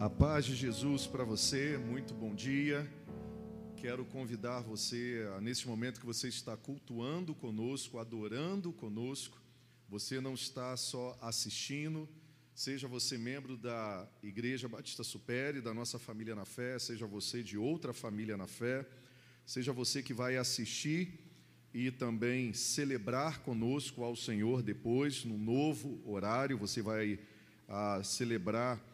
A paz de Jesus para você, muito bom dia. Quero convidar você, nesse momento que você está cultuando conosco, adorando conosco, você não está só assistindo, seja você membro da Igreja Batista Supere, da nossa família na fé, seja você de outra família na fé, seja você que vai assistir e também celebrar conosco ao Senhor depois, no novo horário, você vai a, ah, celebrar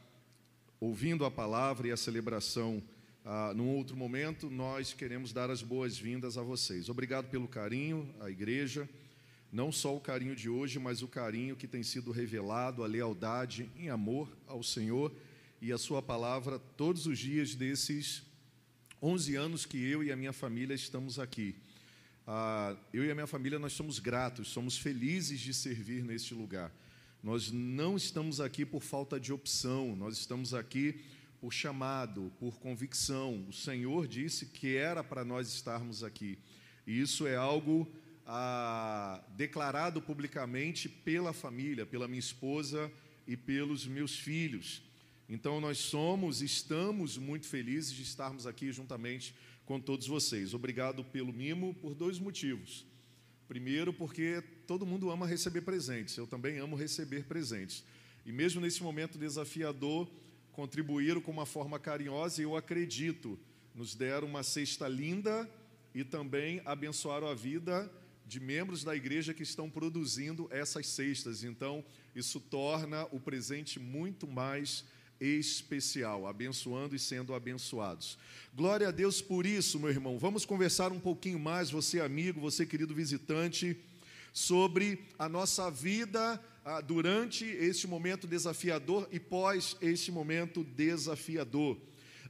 ouvindo a palavra e a celebração ah, num outro momento, nós queremos dar as boas-vindas a vocês. Obrigado pelo carinho, à igreja, não só o carinho de hoje, mas o carinho que tem sido revelado, a lealdade em amor ao Senhor e a Sua palavra todos os dias desses 11 anos que eu e a minha família estamos aqui. Ah, eu e a minha família, nós somos gratos, somos felizes de servir neste lugar. Nós não estamos aqui por falta de opção, nós estamos aqui por chamado, por convicção. O Senhor disse que era para nós estarmos aqui. E isso é algo ah, declarado publicamente pela família, pela minha esposa e pelos meus filhos. Então nós somos, estamos muito felizes de estarmos aqui juntamente com todos vocês. Obrigado pelo mimo por dois motivos. Primeiro, porque todo mundo ama receber presentes, eu também amo receber presentes. E mesmo nesse momento desafiador, contribuíram com uma forma carinhosa e eu acredito, nos deram uma cesta linda e também abençoaram a vida de membros da igreja que estão produzindo essas cestas. Então, isso torna o presente muito mais especial, abençoando e sendo abençoados. Glória a Deus por isso, meu irmão. Vamos conversar um pouquinho mais, você amigo, você querido visitante, sobre a nossa vida ah, durante este momento desafiador e pós este momento desafiador.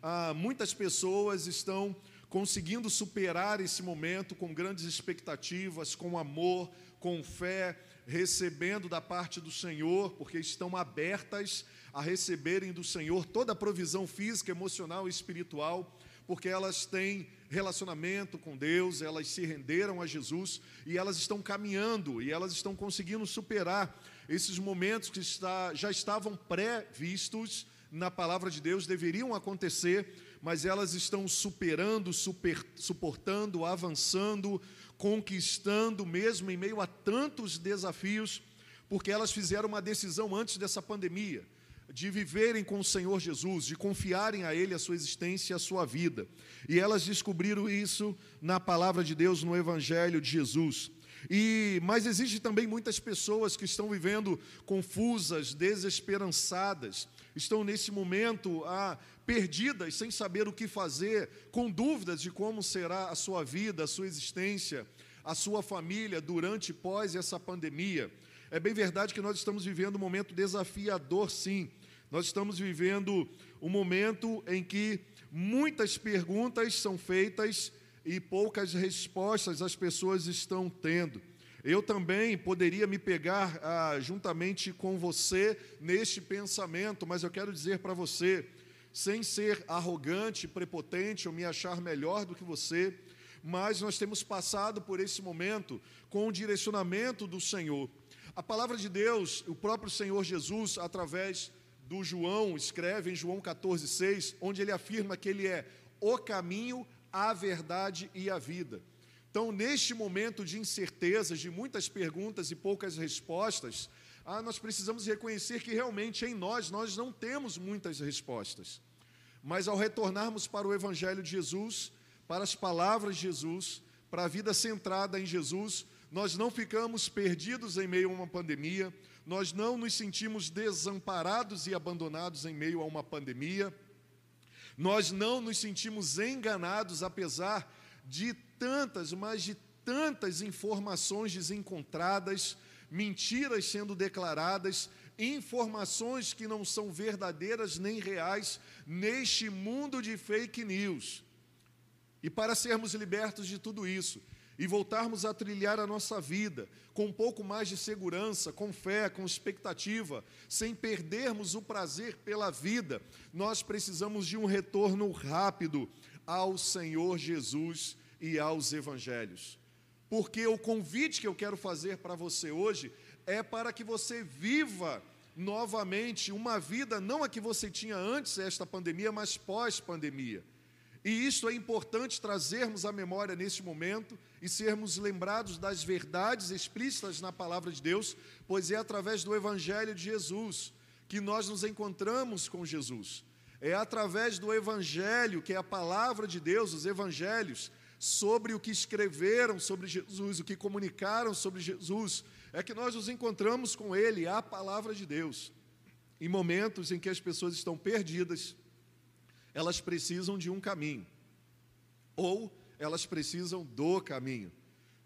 Ah, muitas pessoas estão conseguindo superar esse momento com grandes expectativas, com amor, com fé, recebendo da parte do Senhor, porque estão abertas a receberem do Senhor toda a provisão física, emocional e espiritual, porque elas têm relacionamento com Deus, elas se renderam a Jesus e elas estão caminhando e elas estão conseguindo superar esses momentos que está, já estavam pré-vistos na palavra de Deus, deveriam acontecer, mas elas estão superando, super, suportando, avançando, conquistando, mesmo em meio a tantos desafios, porque elas fizeram uma decisão antes dessa pandemia de viverem com o Senhor Jesus, de confiarem a Ele a sua existência e a sua vida. E elas descobriram isso na palavra de Deus, no Evangelho de Jesus. E mas existe também muitas pessoas que estão vivendo confusas, desesperançadas, estão nesse momento ah, perdidas, sem saber o que fazer, com dúvidas de como será a sua vida, a sua existência, a sua família durante e pós essa pandemia. É bem verdade que nós estamos vivendo um momento desafiador, sim. Nós estamos vivendo um momento em que muitas perguntas são feitas e poucas respostas as pessoas estão tendo. Eu também poderia me pegar ah, juntamente com você neste pensamento, mas eu quero dizer para você, sem ser arrogante, prepotente ou me achar melhor do que você, mas nós temos passado por esse momento com o direcionamento do Senhor. A palavra de Deus, o próprio Senhor Jesus, através do João, escreve em João 14,6, onde ele afirma que ele é o caminho, a verdade e a vida. Então, neste momento de incertezas, de muitas perguntas e poucas respostas, ah, nós precisamos reconhecer que realmente em nós nós não temos muitas respostas. Mas ao retornarmos para o Evangelho de Jesus, para as palavras de Jesus, para a vida centrada em Jesus, nós não ficamos perdidos em meio a uma pandemia, nós não nos sentimos desamparados e abandonados em meio a uma pandemia, nós não nos sentimos enganados, apesar de tantas, mas de tantas informações desencontradas, mentiras sendo declaradas, informações que não são verdadeiras nem reais neste mundo de fake news. E para sermos libertos de tudo isso, e voltarmos a trilhar a nossa vida com um pouco mais de segurança, com fé, com expectativa, sem perdermos o prazer pela vida, nós precisamos de um retorno rápido ao Senhor Jesus e aos Evangelhos. Porque o convite que eu quero fazer para você hoje é para que você viva novamente uma vida, não a que você tinha antes desta pandemia, mas pós-pandemia. E isso é importante trazermos à memória neste momento e sermos lembrados das verdades explícitas na palavra de Deus, pois é através do Evangelho de Jesus que nós nos encontramos com Jesus. É através do Evangelho, que é a palavra de Deus, os Evangelhos, sobre o que escreveram sobre Jesus, o que comunicaram sobre Jesus, é que nós nos encontramos com Ele, a palavra de Deus. Em momentos em que as pessoas estão perdidas, elas precisam de um caminho, ou elas precisam do caminho.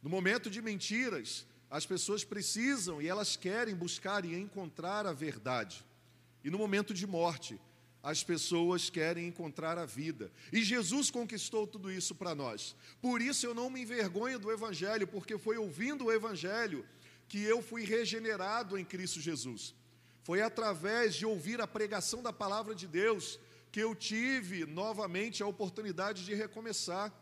No momento de mentiras, as pessoas precisam e elas querem buscar e encontrar a verdade. E no momento de morte, as pessoas querem encontrar a vida. E Jesus conquistou tudo isso para nós. Por isso eu não me envergonho do Evangelho, porque foi ouvindo o Evangelho que eu fui regenerado em Cristo Jesus. Foi através de ouvir a pregação da palavra de Deus que eu tive novamente a oportunidade de recomeçar.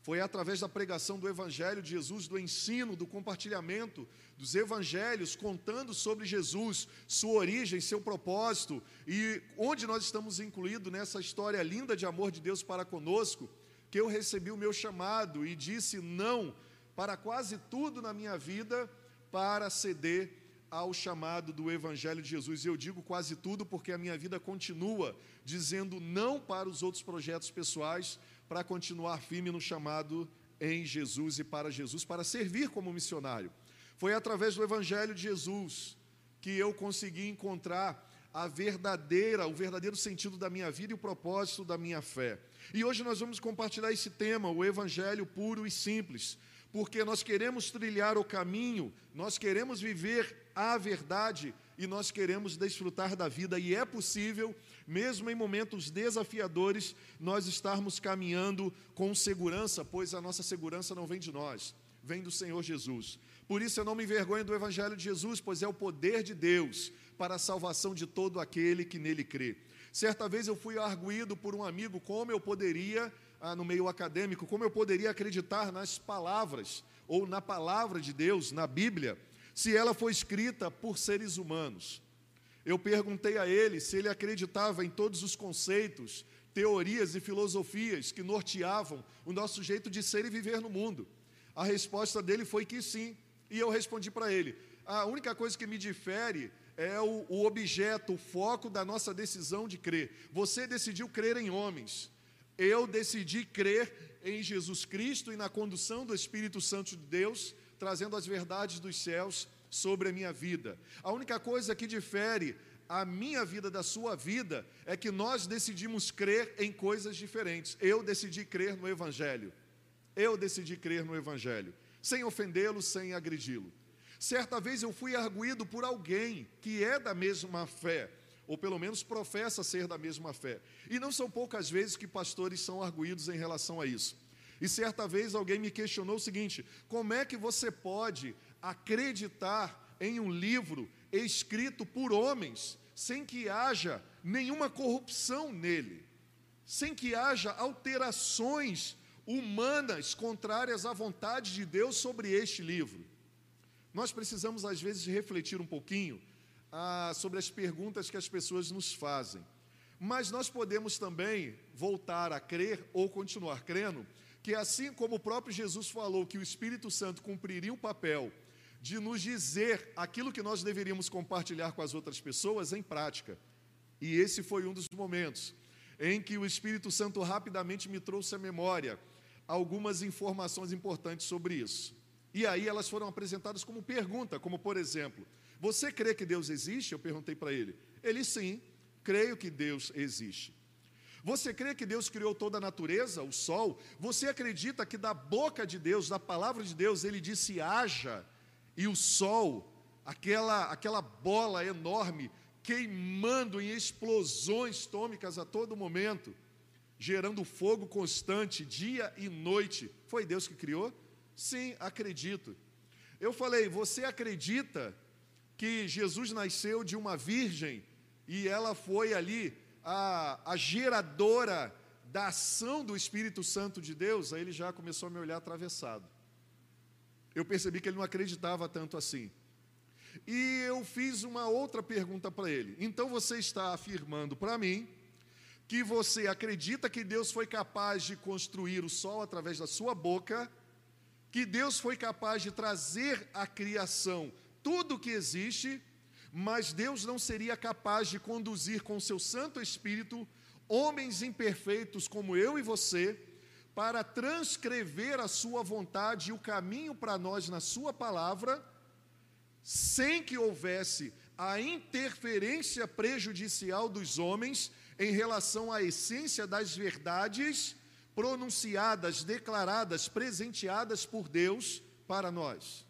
Foi através da pregação do Evangelho de Jesus, do ensino, do compartilhamento dos Evangelhos, contando sobre Jesus, sua origem, seu propósito e onde nós estamos incluídos nessa história linda de amor de Deus para conosco, que eu recebi o meu chamado e disse não para quase tudo na minha vida para ceder ao chamado do Evangelho de Jesus. E eu digo quase tudo porque a minha vida continua dizendo não para os outros projetos pessoais, para continuar firme no chamado em Jesus e para Jesus, para servir como missionário. Foi através do Evangelho de Jesus que eu consegui encontrar a verdadeira, o verdadeiro sentido da minha vida e o propósito da minha fé. E hoje nós vamos compartilhar esse tema, o Evangelho puro e simples, porque nós queremos trilhar o caminho, nós queremos viver a verdade e nós queremos desfrutar da vida, e é possível, mesmo em momentos desafiadores, nós estarmos caminhando com segurança, pois a nossa segurança não vem de nós, vem do Senhor Jesus. Por isso eu não me envergonho do Evangelho de Jesus, pois é o poder de Deus para a salvação de todo aquele que nele crê. Certa vez eu fui arguído por um amigo como eu poderia, ah, no meio acadêmico, como eu poderia acreditar nas palavras, ou na palavra de Deus, na Bíblia, se ela foi escrita por seres humanos. Eu perguntei a ele se ele acreditava em todos os conceitos, teorias e filosofias que norteavam o nosso jeito de ser e viver no mundo. A resposta dele foi que sim, e eu respondi para ele: a única coisa que me difere é o, o, objeto, o foco da nossa decisão de crer. Você decidiu crer em homens, eu decidi crer em Jesus Cristo e na condução do Espírito Santo de Deus trazendo as verdades dos céus sobre a minha vida. A única coisa que difere a minha vida da sua vida é que nós decidimos crer em coisas diferentes. Eu decidi crer no Evangelho. Eu decidi crer no Evangelho, sem ofendê-lo, sem agredi-lo. Certa vez eu fui arguído por alguém que é da mesma fé, ou pelo menos professa ser da mesma fé. E não são poucas vezes que pastores são arguídos em relação a isso. E certa vez alguém me questionou o seguinte: como é que você pode acreditar em um livro escrito por homens sem que haja nenhuma corrupção nele, sem que haja alterações humanas contrárias à vontade de Deus sobre este livro? Nós precisamos, às vezes, refletir um pouquinho ah, sobre as perguntas que as pessoas nos fazem. Mas nós podemos também voltar a crer ou continuar crendo que assim como o próprio Jesus falou que o Espírito Santo cumpriria o papel de nos dizer aquilo que nós deveríamos compartilhar com as outras pessoas em prática. E esse foi um dos momentos em que o Espírito Santo rapidamente me trouxe à memória algumas informações importantes sobre isso. E aí elas foram apresentadas como pergunta, como por exemplo, você crê que Deus existe? Eu perguntei para ele. Ele sim, creio que Deus existe. Você crê que Deus criou toda a natureza, o sol? Você acredita que da boca de Deus, da palavra de Deus, ele disse haja, e o sol, aquela, aquela bola enorme, queimando em explosões tômicas a todo momento, gerando fogo constante, dia e noite. Foi Deus que criou? Sim, acredito. Eu falei, você acredita que Jesus nasceu de uma virgem e ela foi ali a, a geradora da ação do Espírito Santo de Deus, aí ele já começou a me olhar atravessado. Eu percebi que ele não acreditava tanto assim. E eu fiz uma outra pergunta para ele. Então você está afirmando para mim que você acredita que Deus foi capaz de construir o sol através da sua boca, que Deus foi capaz de trazer à criação tudo que existe, mas Deus não seria capaz de conduzir com seu Santo Espírito homens imperfeitos como eu e você para transcrever a sua vontade e o caminho para nós na sua palavra, sem que houvesse a interferência prejudicial dos homens em relação à essência das verdades pronunciadas, declaradas, presenteadas por Deus para nós.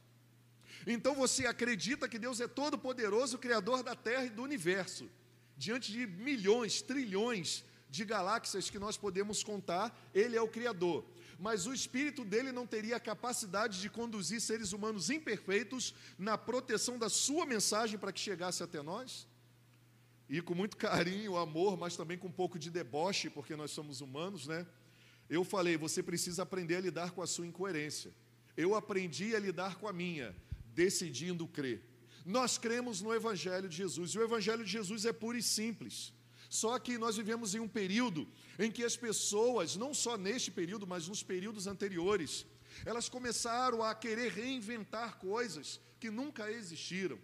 Então você acredita que Deus é todo-poderoso, Criador da terra e do universo, diante de milhões, trilhões de galáxias que nós podemos contar, Ele é o Criador. Mas o Espírito dele não teria a capacidade de conduzir seres humanos imperfeitos na proteção da Sua mensagem para que chegasse até nós? e com muito carinho, amor, mas também com um pouco de deboche, porque nós somos humanos, né? Eu falei, você precisa aprender a lidar com a sua incoerência. Eu aprendi a lidar com a minha, decidindo crer. Nós cremos no Evangelho de Jesus, e o Evangelho de Jesus é puro e simples. Só que nós vivemos em um período em que as pessoas, não só neste período, mas nos períodos anteriores, elas começaram a querer reinventar coisas que nunca existiram.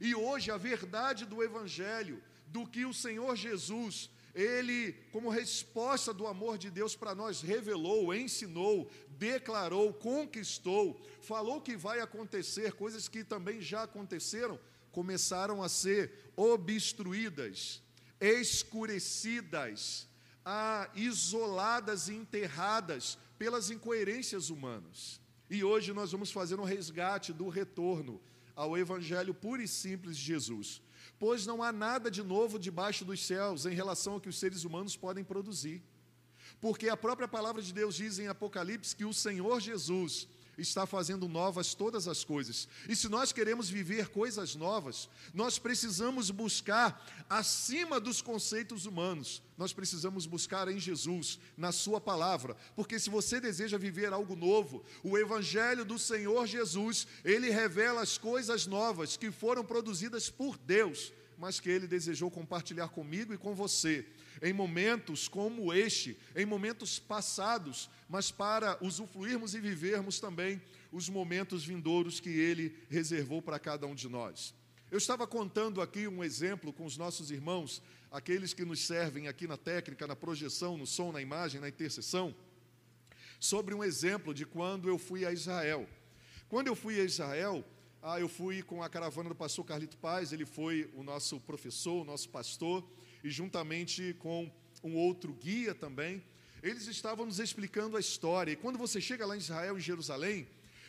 E hoje a verdade do Evangelho do que o Senhor Jesus, ele, como resposta do amor de Deus para nós, revelou, ensinou, declarou, conquistou, falou que vai acontecer, coisas que também já aconteceram, começaram a ser obstruídas, escurecidas, a, isoladas e enterradas pelas incoerências humanas. E hoje nós vamos fazer um resgate do retorno ao Evangelho puro e simples de Jesus pois não há nada de novo debaixo dos céus em relação ao que os seres humanos podem produzir. Porque a própria palavra de Deus diz em Apocalipse que o Senhor Jesus está fazendo novas todas as coisas. E se nós queremos viver coisas novas, nós precisamos buscar acima dos conceitos humanos. Nós precisamos buscar em Jesus, na sua palavra, porque se você deseja viver algo novo, o evangelho do Senhor Jesus, ele revela as coisas novas que foram produzidas por Deus, mas que ele desejou compartilhar comigo e com você em momentos como este, em momentos passados, mas para usufruirmos e vivermos também os momentos vindouros que Ele reservou para cada um de nós. Eu estava contando aqui um exemplo com os nossos irmãos, aqueles que nos servem aqui na técnica, na projeção, no som, na imagem, na intercessão, sobre um exemplo de quando eu fui a Israel. Quando eu fui a Israel, ah, eu fui com a caravana do pastor Carlito Paz, ele foi o nosso professor, o nosso pastor, e juntamente com um outro guia também, eles estavam nos explicando a história. E quando você chega lá em Israel, em Jerusalém,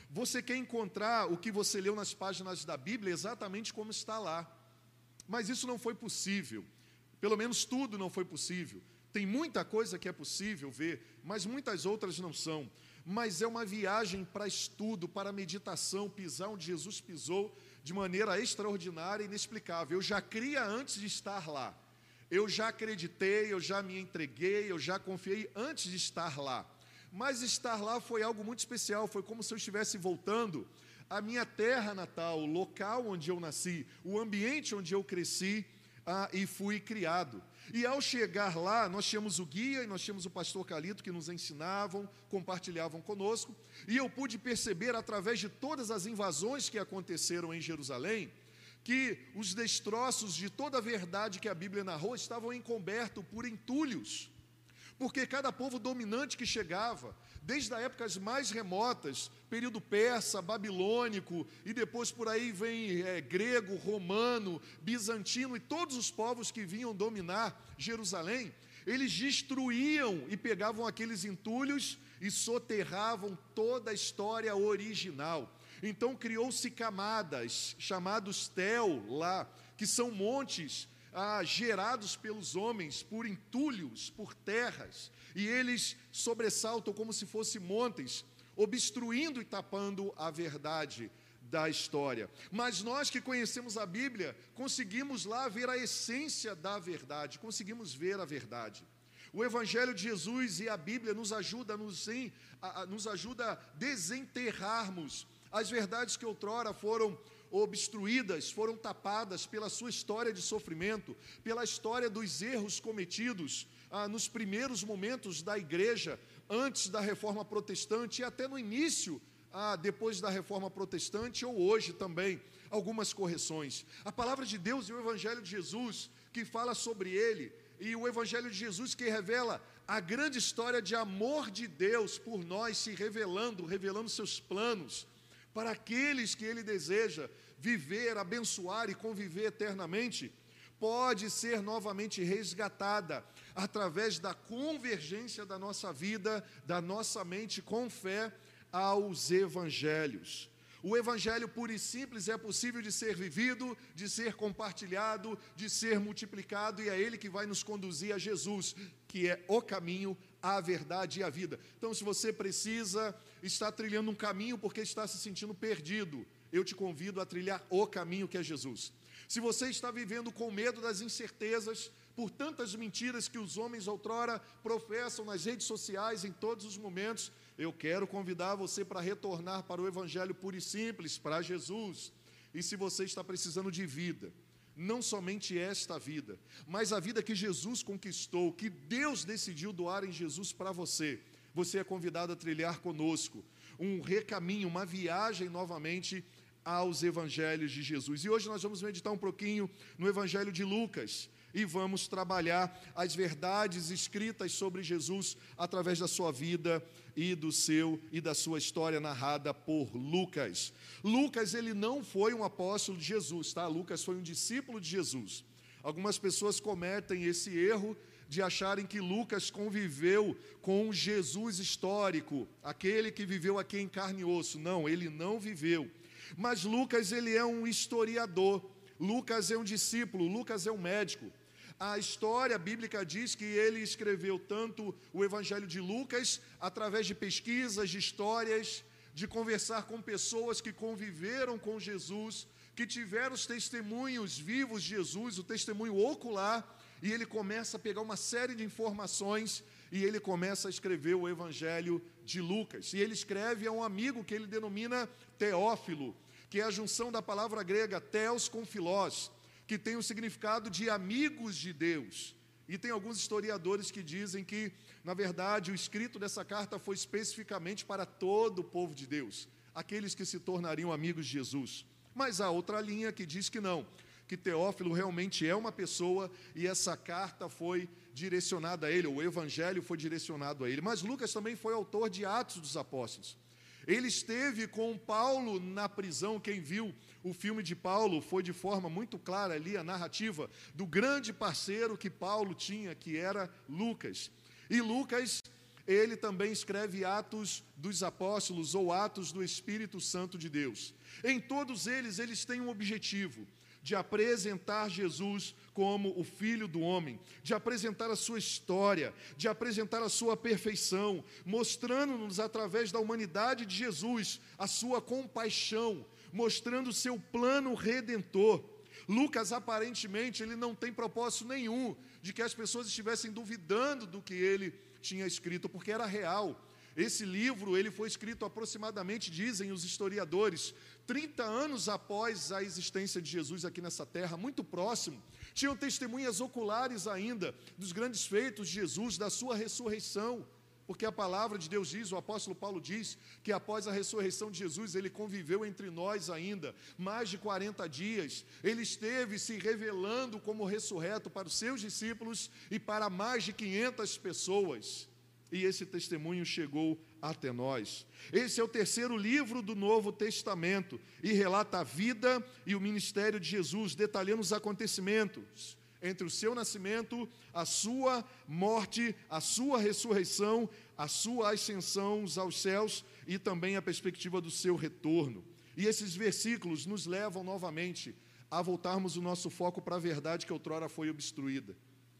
você quer encontrar o que você leu nas páginas da Bíblia exatamente como está lá. Mas isso não foi possível. Pelo menos tudo não foi possível. Tem muita coisa que é possível ver, mas muitas outras não são. Mas é uma viagem para estudo, para meditação, pisar onde Jesus pisou de maneira extraordinária e inexplicável. Eu já cria antes de estar lá. Eu já acreditei, eu já me entreguei, eu já confiei antes de estar lá. Mas estar lá foi algo muito especial, foi como se eu estivesse voltando à minha terra natal, o local onde eu nasci, o ambiente onde eu cresci ah, e fui criado. E ao chegar lá, nós tínhamos o guia e nós tínhamos o pastor Calito que nos ensinavam, compartilhavam conosco, e eu pude perceber através de todas as invasões que aconteceram em Jerusalém, que os destroços de toda a verdade que a Bíblia narrou estavam encobertos por entulhos. Porque cada povo dominante que chegava, desde as épocas mais remotas, período persa, babilônico, e depois por aí vem é, grego, romano, bizantino, e todos os povos que vinham dominar Jerusalém, eles destruíam e pegavam aqueles entulhos e soterravam toda a história original. Então criou-se camadas, chamados tel lá, que são montes ah, gerados pelos homens por entulhos, por terras, e eles sobressaltam como se fossem montes, obstruindo e tapando a verdade da história. Mas nós que conhecemos a Bíblia, conseguimos lá ver a essência da verdade, conseguimos ver a verdade. O Evangelho de Jesus e a Bíblia nos ajuda, nos, a, a, nos ajuda a desenterrarmos as verdades que outrora foram obstruídas, foram tapadas pela sua história de sofrimento, pela história dos erros cometidos ah, nos primeiros momentos da igreja, antes da reforma protestante e até no início, ah, depois da reforma protestante ou hoje também, algumas correções. A palavra de Deus e o Evangelho de Jesus, que fala sobre ele, e o Evangelho de Jesus que revela a grande história de amor de Deus por nós se revelando, revelando seus planos para aqueles que Ele deseja viver, abençoar e conviver eternamente, pode ser novamente resgatada através da convergência da nossa vida, da nossa mente com fé aos evangelhos. O evangelho puro e simples é possível de ser vivido, de ser compartilhado, de ser multiplicado, e é ele que vai nos conduzir a Jesus, que é o caminho, a verdade e a vida. Então, se você precisa estar trilhando um caminho porque está se sentindo perdido, eu te convido a trilhar o caminho que é Jesus. Se você está vivendo com medo das incertezas, por tantas mentiras que os homens outrora professam nas redes sociais em todos os momentos, eu quero convidar você para retornar para o Evangelho puro e simples, para Jesus. E se você está precisando de vida, não somente esta vida, mas a vida que Jesus conquistou, que Deus decidiu doar em Jesus para você, você é convidado a trilhar conosco um recaminho, uma viagem novamente aos evangelhos de Jesus. E hoje nós vamos meditar um pouquinho no evangelho de Lucas e vamos trabalhar as verdades escritas sobre Jesus através da sua vida e do seu e da sua história narrada por Lucas. Lucas ele não foi um apóstolo de Jesus, tá? Lucas foi um discípulo de Jesus. Algumas pessoas cometem esse erro de acharem que Lucas conviveu com Jesus histórico, aquele que viveu aqui em carne e osso. Não, ele não viveu. Mas Lucas ele é um historiador. Lucas é um discípulo, Lucas é um médico. A história bíblica diz que ele escreveu tanto o Evangelho de Lucas através de pesquisas, de histórias, de conversar com pessoas que conviveram com Jesus, que tiveram os testemunhos vivos de Jesus, o testemunho ocular, e ele começa a pegar uma série de informações e ele começa a escrever o Evangelho de Lucas. E ele escreve a um amigo que ele denomina Teófilo, que é a junção da palavra grega teos com filós, que tem o significado de amigos de Deus. E tem alguns historiadores que dizem que, na verdade, o escrito dessa carta foi especificamente para todo o povo de Deus, aqueles que se tornariam amigos de Jesus. Mas há outra linha que diz que não, que Teófilo realmente é uma pessoa e essa carta foi direcionada a ele, o evangelho foi direcionado a ele. Mas Lucas também foi autor de Atos dos Apóstolos. Ele esteve com Paulo na prisão. Quem viu o filme de Paulo foi de forma muito clara ali a narrativa do grande parceiro que Paulo tinha, que era Lucas. E Lucas, ele também escreve Atos dos Apóstolos ou Atos do Espírito Santo de Deus. Em todos eles, eles têm um objetivo de apresentar Jesus como o Filho do Homem, de apresentar a sua história, de apresentar a sua perfeição, mostrando-nos através da humanidade de Jesus a sua compaixão, mostrando o seu plano redentor. Lucas aparentemente ele não tem propósito nenhum de que as pessoas estivessem duvidando do que ele tinha escrito, porque era real. Esse livro ele foi escrito aproximadamente, dizem os historiadores, 30 anos após a existência de Jesus aqui nessa terra, muito próximo. Tinham testemunhas oculares ainda dos grandes feitos de Jesus, da sua ressurreição. Porque a palavra de Deus diz, o apóstolo Paulo diz, que após a ressurreição de Jesus, ele conviveu entre nós ainda mais de 40 dias. Ele esteve se revelando como ressurreto para os seus discípulos e para mais de 500 pessoas e esse testemunho chegou até nós. Esse é o terceiro livro do Novo Testamento e relata a vida e o ministério de Jesus, detalhando os acontecimentos entre o seu nascimento, a sua morte, a sua ressurreição, a sua ascensão aos céus e também a perspectiva do seu retorno. E esses versículos nos levam novamente a voltarmos o nosso foco para a verdade que outrora foi obstruída.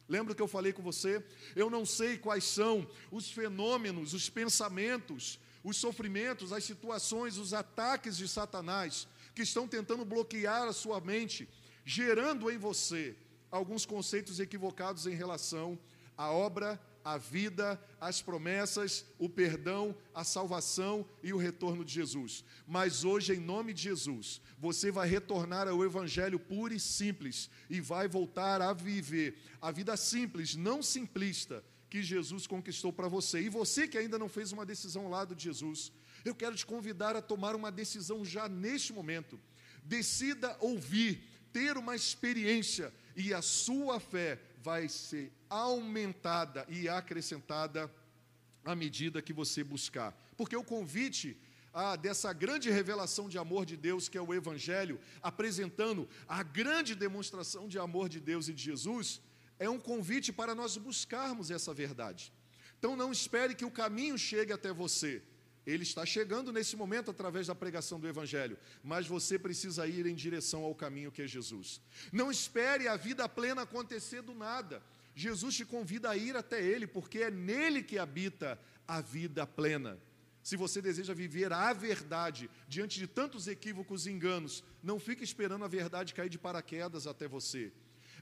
Lembra que eu falei com você? Eu não sei quais são os fenômenos, os pensamentos, os sofrimentos, as situações, os ataques de Satanás que estão tentando bloquear a sua mente, gerando em você alguns conceitos equivocados em relação à obra, a vida, as promessas, o perdão, a salvação e o retorno de Jesus. Mas hoje, em nome de Jesus, você vai retornar ao Evangelho puro e simples e vai voltar a viver a vida simples, não simplista, que Jesus conquistou para você. E você que ainda não fez uma decisão ao lado de Jesus, eu quero te convidar a tomar uma decisão já neste momento. Decida ouvir, ter uma experiência e a sua fé vai ser aumentada e acrescentada à medida que você buscar. Porque o convite ah, dessa grande revelação de amor de Deus, que é o Evangelho, apresentando a grande demonstração de amor de Deus e de Jesus, é um convite para nós buscarmos essa verdade. Então não espere que o caminho chegue até você. Ele está chegando nesse momento através da pregação do Evangelho, mas você precisa ir em direção ao caminho que é Jesus. Não espere a vida plena acontecer do nada. Jesus te convida a ir até Ele, porque é nele que habita a vida plena. Se você deseja viver a verdade diante de tantos equívocos e enganos, não fique esperando a verdade cair de paraquedas até você.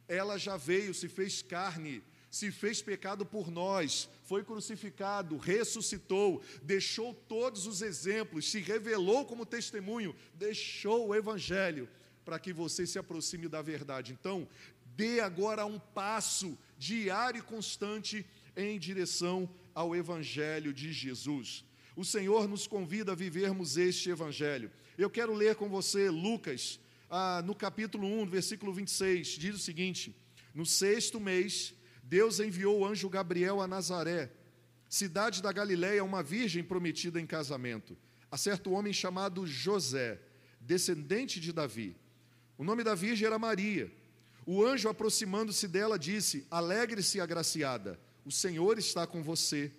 Ela já veio, se fez carne, se fez pecado por nós, foi crucificado, ressuscitou, deixou todos os exemplos, se revelou como testemunho, deixou o Evangelho para que você se aproxime da verdade. Então, dê agora um passo diário e constante em direção ao Evangelho de Jesus. O Senhor nos convida a vivermos este Evangelho. Eu quero ler com você Lucas, ah, no capítulo 1, versículo 26, diz o seguinte: No sexto mês, Deus enviou o anjo Gabriel a Nazaré, cidade da Galiléia, uma virgem prometida em casamento, a certo homem chamado José, descendente de Davi. O nome da virgem era Maria. O anjo, aproximando-se dela, disse: Alegre-se, agraciada, o Senhor está com você.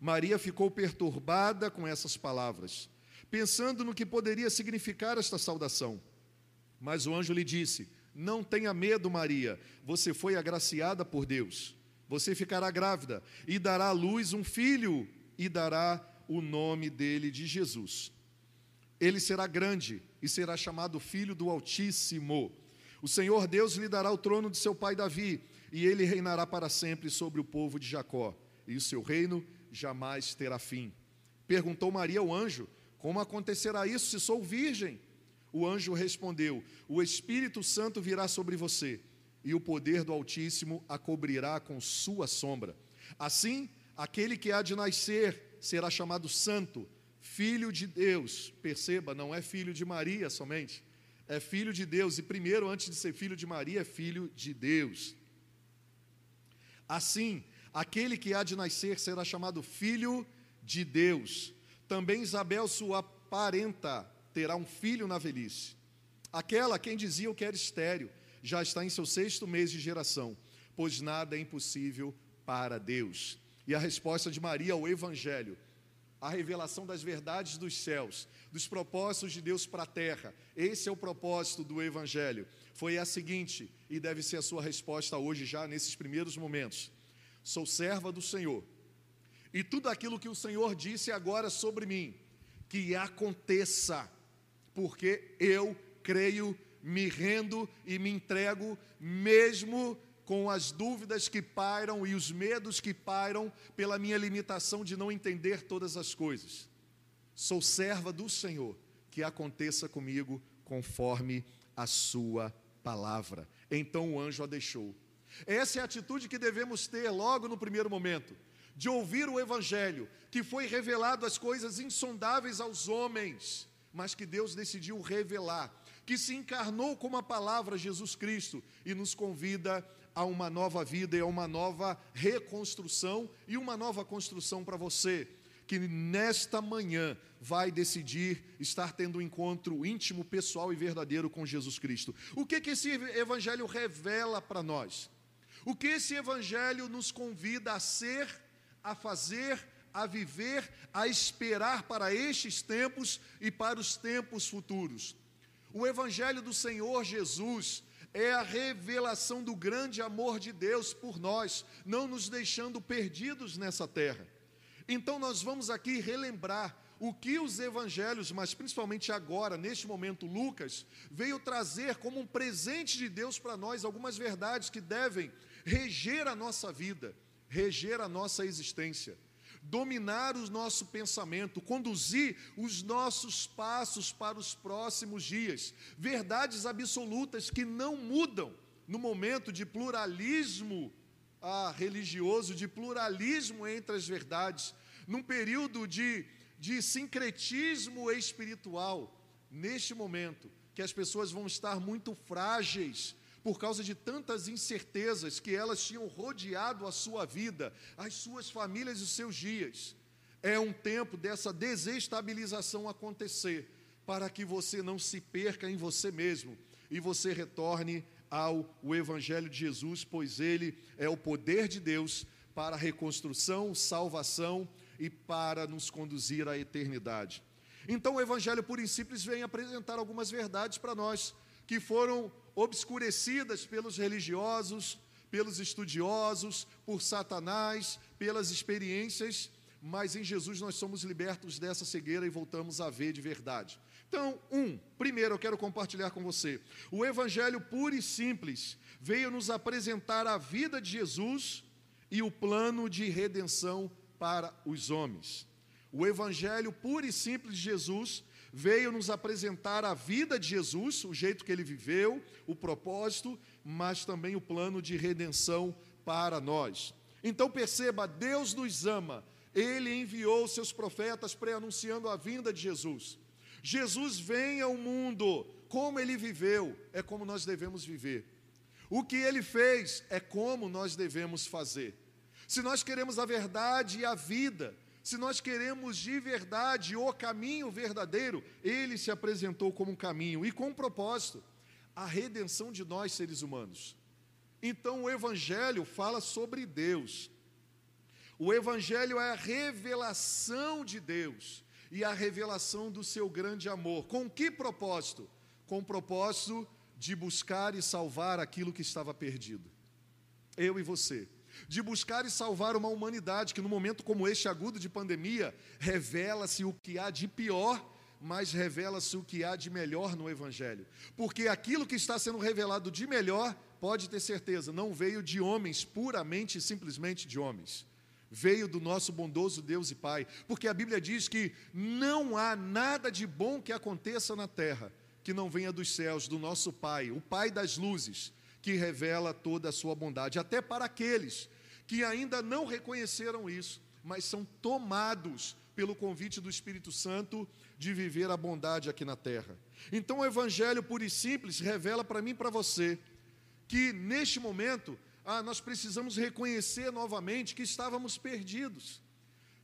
Maria ficou perturbada com essas palavras, pensando no que poderia significar esta saudação. Mas o anjo lhe disse: Não tenha medo, Maria, você foi agraciada por Deus. Você ficará grávida e dará à luz um filho e dará o nome dele de Jesus. Ele será grande e será chamado Filho do Altíssimo. O Senhor Deus lhe dará o trono de seu pai Davi, e ele reinará para sempre sobre o povo de Jacó, e o seu reino jamais terá fim. Perguntou Maria ao anjo: Como acontecerá isso se sou virgem? O anjo respondeu: O Espírito Santo virá sobre você, e o poder do Altíssimo a cobrirá com sua sombra. Assim, aquele que há de nascer será chamado Santo, Filho de Deus. Perceba, não é filho de Maria somente é filho de Deus, e primeiro, antes de ser filho de Maria, é filho de Deus. Assim, aquele que há de nascer será chamado filho de Deus. Também Isabel, sua parenta, terá um filho na velhice. Aquela quem dizia que era estéreo, já está em seu sexto mês de geração, pois nada é impossível para Deus. E a resposta de Maria ao Evangelho a revelação das verdades dos céus, dos propósitos de Deus para a terra. Esse é o propósito do Evangelho. Foi a seguinte, e deve ser a sua resposta hoje, já nesses primeiros momentos: Sou serva do Senhor, e tudo aquilo que o Senhor disse agora sobre mim, que aconteça, porque eu creio, me rendo e me entrego, mesmo com as dúvidas que pairam e os medos que pairam pela minha limitação de não entender todas as coisas. Sou serva do Senhor, que aconteça comigo conforme a sua palavra. Então o anjo a deixou. Essa é a atitude que devemos ter logo no primeiro momento, de ouvir o evangelho, que foi revelado as coisas insondáveis aos homens, mas que Deus decidiu revelar, que se encarnou como a palavra Jesus Cristo e nos convida a uma nova vida e a uma nova reconstrução e uma nova construção para você, que nesta manhã vai decidir estar tendo um encontro íntimo, pessoal e verdadeiro com Jesus Cristo. O que, que esse evangelho revela para nós? O que esse evangelho nos convida a ser, a fazer, a viver, a esperar para estes tempos e para os tempos futuros? O evangelho do Senhor Jesus é a revelação do grande amor de Deus por nós, não nos deixando perdidos nessa terra. Então, nós vamos aqui relembrar o que os evangelhos, mas principalmente agora, neste momento, Lucas, veio trazer como um presente de Deus para nós algumas verdades que devem reger a nossa vida, reger a nossa existência, dominar o nosso pensamento, conduzir os nossos passos para os próximos dias. Verdades absolutas que não mudam no momento de pluralismo ah, religioso, de pluralismo entre as verdades, num período de, de sincretismo espiritual, neste momento, que as pessoas vão estar muito frágeis por causa de tantas incertezas que elas tinham rodeado a sua vida, as suas famílias e os seus dias. É um tempo dessa desestabilização acontecer, para que você não se perca em você mesmo e você retorne ao o Evangelho de Jesus, pois ele é o poder de Deus para a reconstrução, salvação e para nos conduzir à eternidade. Então, o Evangelho e simples vem apresentar algumas verdades para nós que foram obscurecidas pelos religiosos, pelos estudiosos, por Satanás, pelas experiências, mas em Jesus nós somos libertos dessa cegueira e voltamos a ver de verdade. Então, um, primeiro eu quero compartilhar com você. O Evangelho puro e simples veio nos apresentar a vida de Jesus e o plano de redenção para os homens. O Evangelho puro e simples de Jesus veio nos apresentar a vida de Jesus, o jeito que ele viveu, o propósito, mas também o plano de redenção para nós. Então perceba, Deus nos ama. Ele enviou seus profetas pré-anunciando a vinda de Jesus. Jesus vem ao mundo, como ele viveu, é como nós devemos viver. O que ele fez é como nós devemos fazer. Se nós queremos a verdade e a vida, se nós queremos de verdade o caminho verdadeiro, ele se apresentou como um caminho e com um propósito a redenção de nós seres humanos. Então o Evangelho fala sobre Deus. O Evangelho é a revelação de Deus e a revelação do seu grande amor. Com que propósito? Com o propósito de buscar e salvar aquilo que estava perdido. Eu e você. De buscar e salvar uma humanidade que, no momento como este agudo de pandemia, revela-se o que há de pior mas revela-se o que há de melhor no Evangelho. Porque aquilo que está sendo revelado de melhor, pode ter certeza, não veio de homens, puramente e simplesmente de homens veio do nosso bondoso Deus e Pai, porque a Bíblia diz que não há nada de bom que aconteça na terra que não venha dos céus, do nosso Pai, o Pai das luzes, que revela toda a sua bondade, até para aqueles que ainda não reconheceram isso, mas são tomados pelo convite do Espírito Santo de viver a bondade aqui na terra. Então o evangelho puro e simples revela para mim e para você que neste momento ah, nós precisamos reconhecer novamente que estávamos perdidos,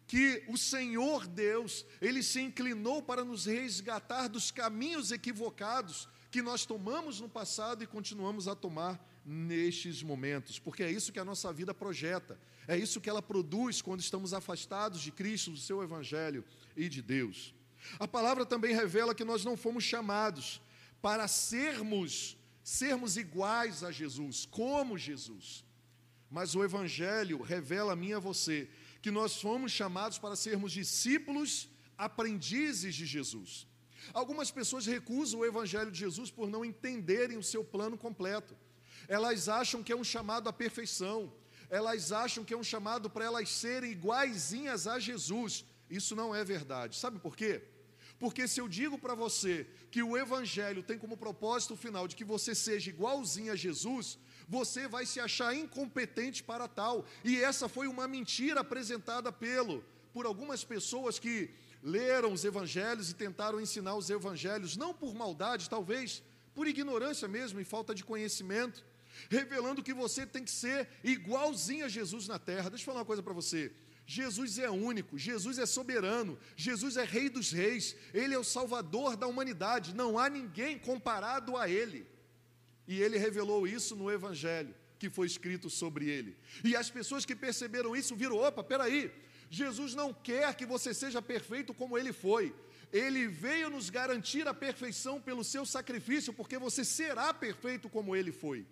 que o Senhor Deus, Ele se inclinou para nos resgatar dos caminhos equivocados que nós tomamos no passado e continuamos a tomar nestes momentos, porque é isso que a nossa vida projeta, é isso que ela produz quando estamos afastados de Cristo, do seu Evangelho e de Deus. A palavra também revela que nós não fomos chamados para sermos sermos iguais a Jesus, como Jesus. Mas o Evangelho revela a mim e a você que nós fomos chamados para sermos discípulos, aprendizes de Jesus. Algumas pessoas recusam o Evangelho de Jesus por não entenderem o seu plano completo. Elas acham que é um chamado à perfeição, elas acham que é um chamado para elas serem iguaizinhas a Jesus. Isso não é verdade. Sabe por quê? Porque se eu digo para você que o Evangelho tem como propósito final de que você seja igualzinho a Jesus, você vai se achar incompetente para tal. E essa foi uma mentira apresentada pelo por algumas pessoas que leram os evangelhos e tentaram ensinar os evangelhos, não por maldade, talvez, por ignorância mesmo e falta de conhecimento, revelando que você tem que ser igualzinho a Jesus na terra. Deixa eu falar uma coisa para você. Jesus é único, Jesus é soberano, Jesus é Rei dos Reis, Ele é o Salvador da humanidade, não há ninguém comparado a Ele. E Ele revelou isso no Evangelho que foi escrito sobre Ele. E as pessoas que perceberam isso viram: opa, peraí, Jesus não quer que você seja perfeito como Ele foi. Ele veio nos garantir a perfeição pelo seu sacrifício, porque você será perfeito como Ele foi.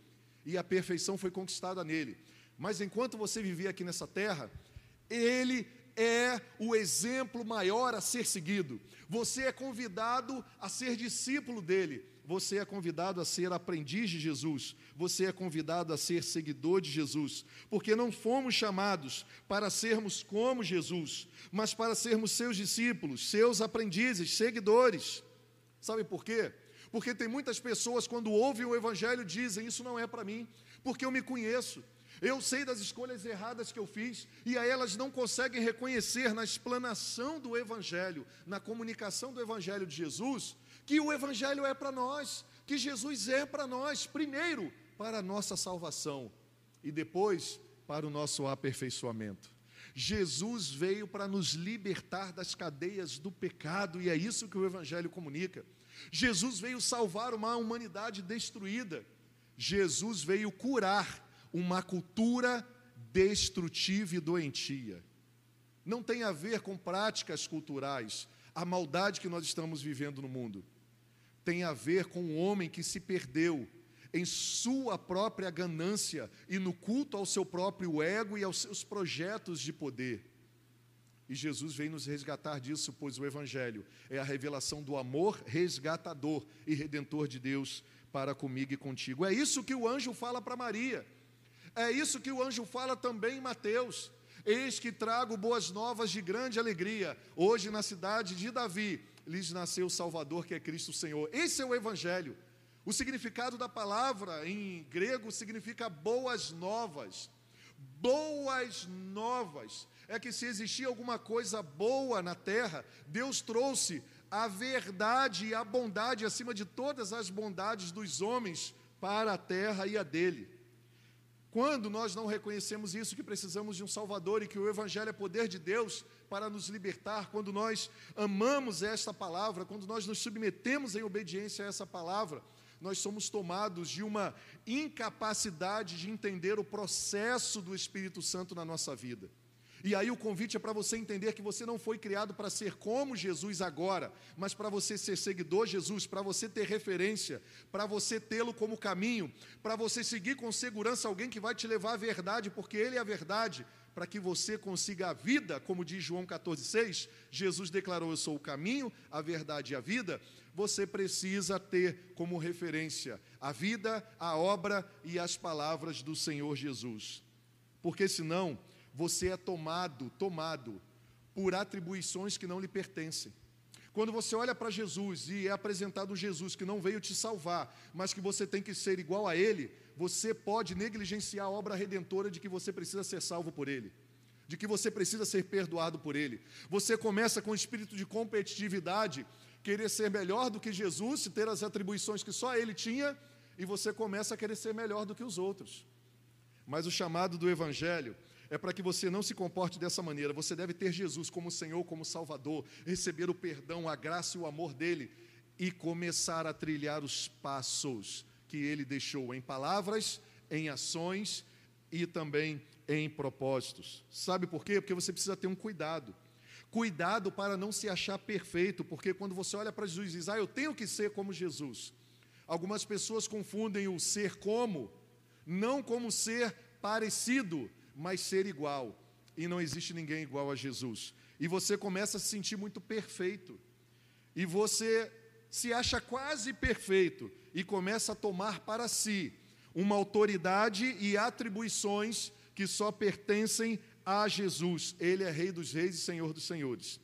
E a perfeição foi conquistada nele. Mas enquanto você vivia aqui nessa terra, ele é o exemplo maior a ser seguido. Você é convidado a ser discípulo dele. você é convidado a ser aprendiz de Jesus, você é convidado a ser seguidor de Jesus, porque não fomos chamados para sermos como Jesus, mas para sermos seus discípulos, seus aprendizes, seguidores. Sabe por quê? Porque tem muitas pessoas, quando ouvem o Evangelho, dizem: Isso não é para mim, porque eu me conheço. Eu sei das escolhas erradas que eu fiz, e a elas não conseguem reconhecer na explanação do Evangelho, na comunicação do Evangelho de Jesus, que o Evangelho é para nós, que Jesus é para nós, primeiro para a nossa salvação e depois para o nosso aperfeiçoamento. Jesus veio para nos libertar das cadeias do pecado, e é isso que o Evangelho comunica. Jesus veio salvar uma humanidade destruída. Jesus veio curar uma cultura destrutiva e doentia. Não tem a ver com práticas culturais, a maldade que nós estamos vivendo no mundo. Tem a ver com um homem que se perdeu em sua própria ganância e no culto ao seu próprio ego e aos seus projetos de poder. E Jesus vem nos resgatar disso, pois o Evangelho é a revelação do amor resgatador e redentor de Deus para comigo e contigo. É isso que o anjo fala para Maria. É isso que o anjo fala também em Mateus. Eis que trago boas novas de grande alegria. Hoje, na cidade de Davi, lhes nasceu o Salvador, que é Cristo Senhor. Esse é o Evangelho. O significado da palavra em grego significa boas novas. Boas novas é que se existia alguma coisa boa na terra, Deus trouxe a verdade e a bondade acima de todas as bondades dos homens para a terra e a dele. Quando nós não reconhecemos isso, que precisamos de um Salvador e que o Evangelho é poder de Deus para nos libertar, quando nós amamos esta palavra, quando nós nos submetemos em obediência a essa palavra, nós somos tomados de uma incapacidade de entender o processo do Espírito Santo na nossa vida. E aí o convite é para você entender que você não foi criado para ser como Jesus agora, mas para você ser seguidor de Jesus, para você ter referência, para você tê-lo como caminho, para você seguir com segurança alguém que vai te levar à verdade, porque ele é a verdade, para que você consiga a vida, como diz João 14,6, Jesus declarou: Eu sou o caminho, a verdade e a vida. Você precisa ter como referência a vida, a obra e as palavras do Senhor Jesus, porque senão você é tomado, tomado por atribuições que não lhe pertencem. Quando você olha para Jesus e é apresentado um Jesus que não veio te salvar, mas que você tem que ser igual a Ele, você pode negligenciar a obra redentora de que você precisa ser salvo por Ele, de que você precisa ser perdoado por Ele. Você começa com espírito de competitividade, querer ser melhor do que Jesus, ter as atribuições que só Ele tinha, e você começa a querer ser melhor do que os outros. Mas o chamado do Evangelho é para que você não se comporte dessa maneira. Você deve ter Jesus como Senhor, como Salvador, receber o perdão, a graça e o amor dele e começar a trilhar os passos que ele deixou em palavras, em ações e também em propósitos. Sabe por quê? Porque você precisa ter um cuidado. Cuidado para não se achar perfeito, porque quando você olha para Jesus e diz, ah, eu tenho que ser como Jesus. Algumas pessoas confundem o ser como, não como ser parecido, mas ser igual. E não existe ninguém igual a Jesus. E você começa a se sentir muito perfeito. E você se acha quase perfeito e começa a tomar para si uma autoridade e atribuições que só pertencem a Jesus. Ele é Rei dos Reis e Senhor dos Senhores.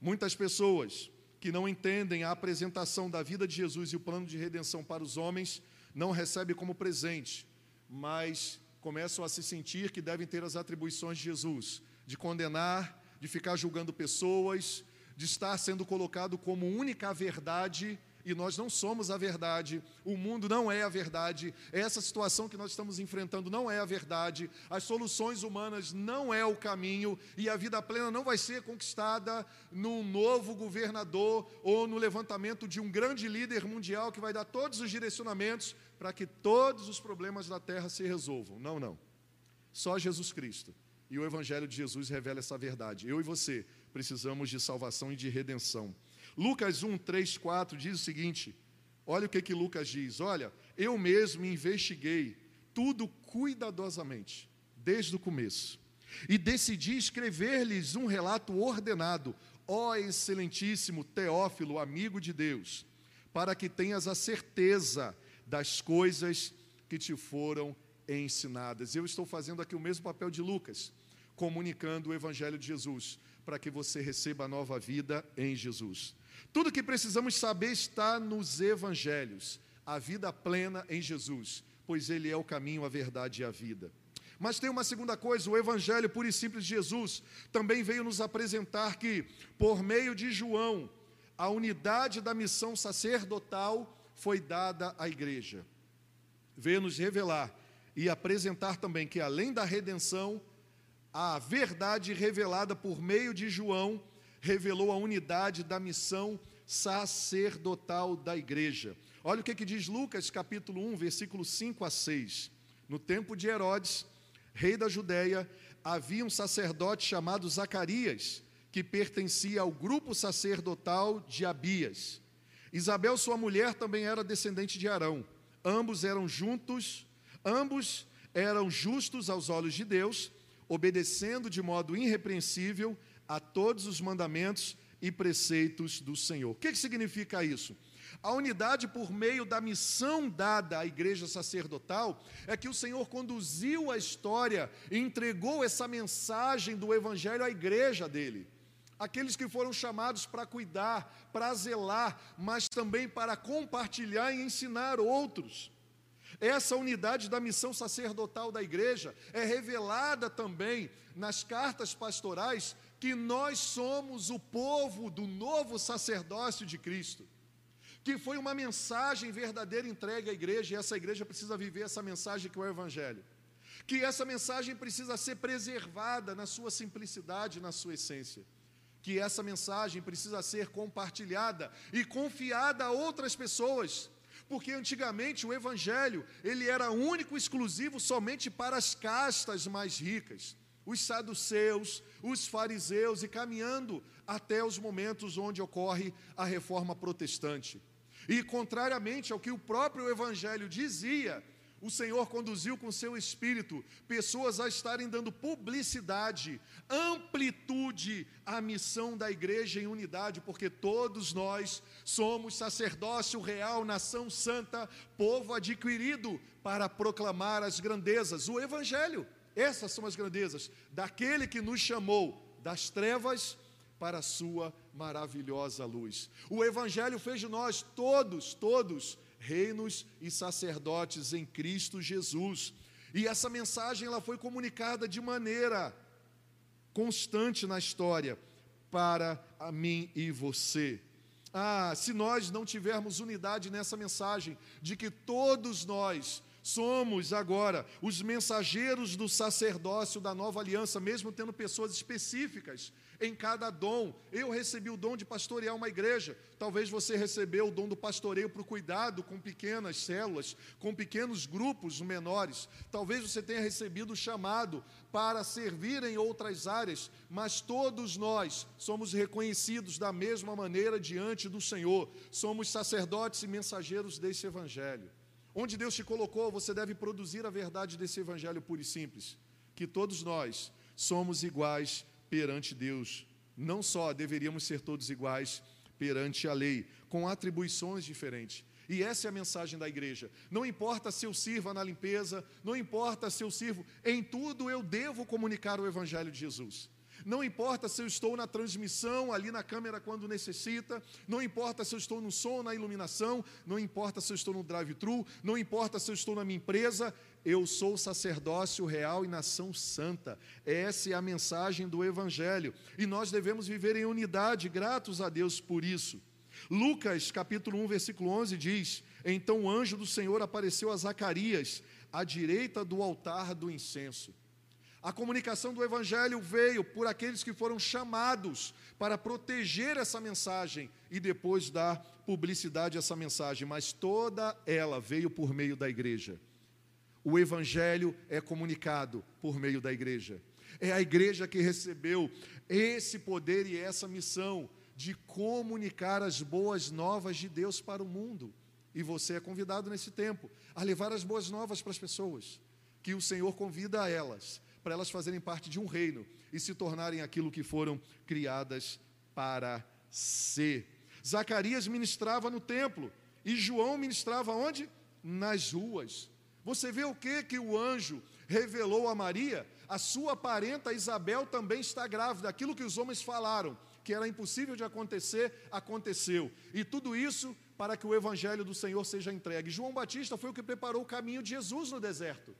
Muitas pessoas que não entendem a apresentação da vida de Jesus e o plano de redenção para os homens não recebem como presente, mas começam a se sentir que devem ter as atribuições de Jesus, de condenar, de ficar julgando pessoas, de estar sendo colocado como única verdade e nós não somos a verdade, o mundo não é a verdade, essa situação que nós estamos enfrentando não é a verdade, as soluções humanas não é o caminho e a vida plena não vai ser conquistada num novo governador ou no levantamento de um grande líder mundial que vai dar todos os direcionamentos para que todos os problemas da terra se resolvam. Não, não. Só Jesus Cristo. E o Evangelho de Jesus revela essa verdade. Eu e você precisamos de salvação e de redenção. Lucas 1, 3, 4 diz o seguinte: olha o que, que Lucas diz. Olha, eu mesmo investiguei tudo cuidadosamente, desde o começo, e decidi escrever-lhes um relato ordenado, ó excelentíssimo Teófilo, amigo de Deus para que tenhas a certeza das coisas que te foram ensinadas. Eu estou fazendo aqui o mesmo papel de Lucas, comunicando o Evangelho de Jesus, para que você receba a nova vida em Jesus. Tudo que precisamos saber está nos Evangelhos, a vida plena em Jesus, pois Ele é o caminho, a verdade e a vida. Mas tem uma segunda coisa: o Evangelho puro e simples de Jesus também veio nos apresentar que, por meio de João, a unidade da missão sacerdotal foi dada à igreja. Veio nos revelar e apresentar também que, além da redenção, a verdade revelada por meio de João revelou a unidade da missão sacerdotal da igreja. Olha o que, que diz Lucas, capítulo 1, versículo 5 a 6. No tempo de Herodes, rei da Judéia, havia um sacerdote chamado Zacarias, que pertencia ao grupo sacerdotal de Abias. Isabel, sua mulher, também era descendente de Arão. Ambos eram juntos Ambos eram justos aos olhos de Deus, obedecendo de modo irrepreensível a todos os mandamentos e preceitos do Senhor. O que, que significa isso? A unidade por meio da missão dada à igreja sacerdotal é que o Senhor conduziu a história e entregou essa mensagem do Evangelho à igreja dele. Aqueles que foram chamados para cuidar, para zelar, mas também para compartilhar e ensinar outros. Essa unidade da missão sacerdotal da igreja é revelada também nas cartas pastorais que nós somos o povo do novo sacerdócio de Cristo. Que foi uma mensagem verdadeira entregue à igreja e essa igreja precisa viver essa mensagem que é o evangelho. Que essa mensagem precisa ser preservada na sua simplicidade, na sua essência que essa mensagem precisa ser compartilhada e confiada a outras pessoas, porque antigamente o evangelho, ele era único, exclusivo somente para as castas mais ricas, os saduceus, os fariseus e caminhando até os momentos onde ocorre a reforma protestante. E contrariamente ao que o próprio evangelho dizia, o Senhor conduziu com seu espírito pessoas a estarem dando publicidade, amplitude à missão da igreja em unidade, porque todos nós somos sacerdócio real, nação santa, povo adquirido para proclamar as grandezas, o Evangelho. Essas são as grandezas daquele que nos chamou das trevas para a sua maravilhosa luz. O Evangelho fez de nós todos, todos, reinos e sacerdotes em Cristo Jesus. E essa mensagem ela foi comunicada de maneira constante na história para a mim e você. Ah, se nós não tivermos unidade nessa mensagem de que todos nós somos agora os mensageiros do sacerdócio da nova aliança, mesmo tendo pessoas específicas em cada dom. Eu recebi o dom de pastorear uma igreja. Talvez você recebeu o dom do pastoreio para o cuidado com pequenas células, com pequenos grupos menores. Talvez você tenha recebido o chamado para servir em outras áreas, mas todos nós somos reconhecidos da mesma maneira diante do Senhor. Somos sacerdotes e mensageiros desse evangelho. Onde Deus te colocou, você deve produzir a verdade desse evangelho puro e simples, que todos nós somos iguais perante Deus. Não só deveríamos ser todos iguais perante a lei, com atribuições diferentes. E essa é a mensagem da igreja. Não importa se eu sirva na limpeza, não importa se eu sirvo, em tudo eu devo comunicar o Evangelho de Jesus. Não importa se eu estou na transmissão, ali na câmera quando necessita, não importa se eu estou no som, na iluminação, não importa se eu estou no drive-thru, não importa se eu estou na minha empresa, eu sou sacerdócio real e nação santa. Essa é a mensagem do Evangelho. E nós devemos viver em unidade, gratos a Deus por isso. Lucas capítulo 1, versículo 11 diz: Então o anjo do Senhor apareceu a Zacarias, à direita do altar do incenso. A comunicação do Evangelho veio por aqueles que foram chamados para proteger essa mensagem e depois dar publicidade a essa mensagem, mas toda ela veio por meio da igreja o Evangelho é comunicado por meio da igreja. É a igreja que recebeu esse poder e essa missão de comunicar as boas novas de Deus para o mundo. E você é convidado nesse tempo a levar as boas novas para as pessoas, que o Senhor convida a elas, para elas fazerem parte de um reino e se tornarem aquilo que foram criadas para ser. Zacarias ministrava no templo E João ministrava onde? Nas ruas. Você vê o que que o anjo revelou a Maria? A sua parenta Isabel também está grávida. Aquilo que os homens falaram, que era impossível de acontecer, aconteceu. E tudo isso para que o evangelho do Senhor seja entregue. João Batista foi o que preparou o caminho de Jesus no deserto.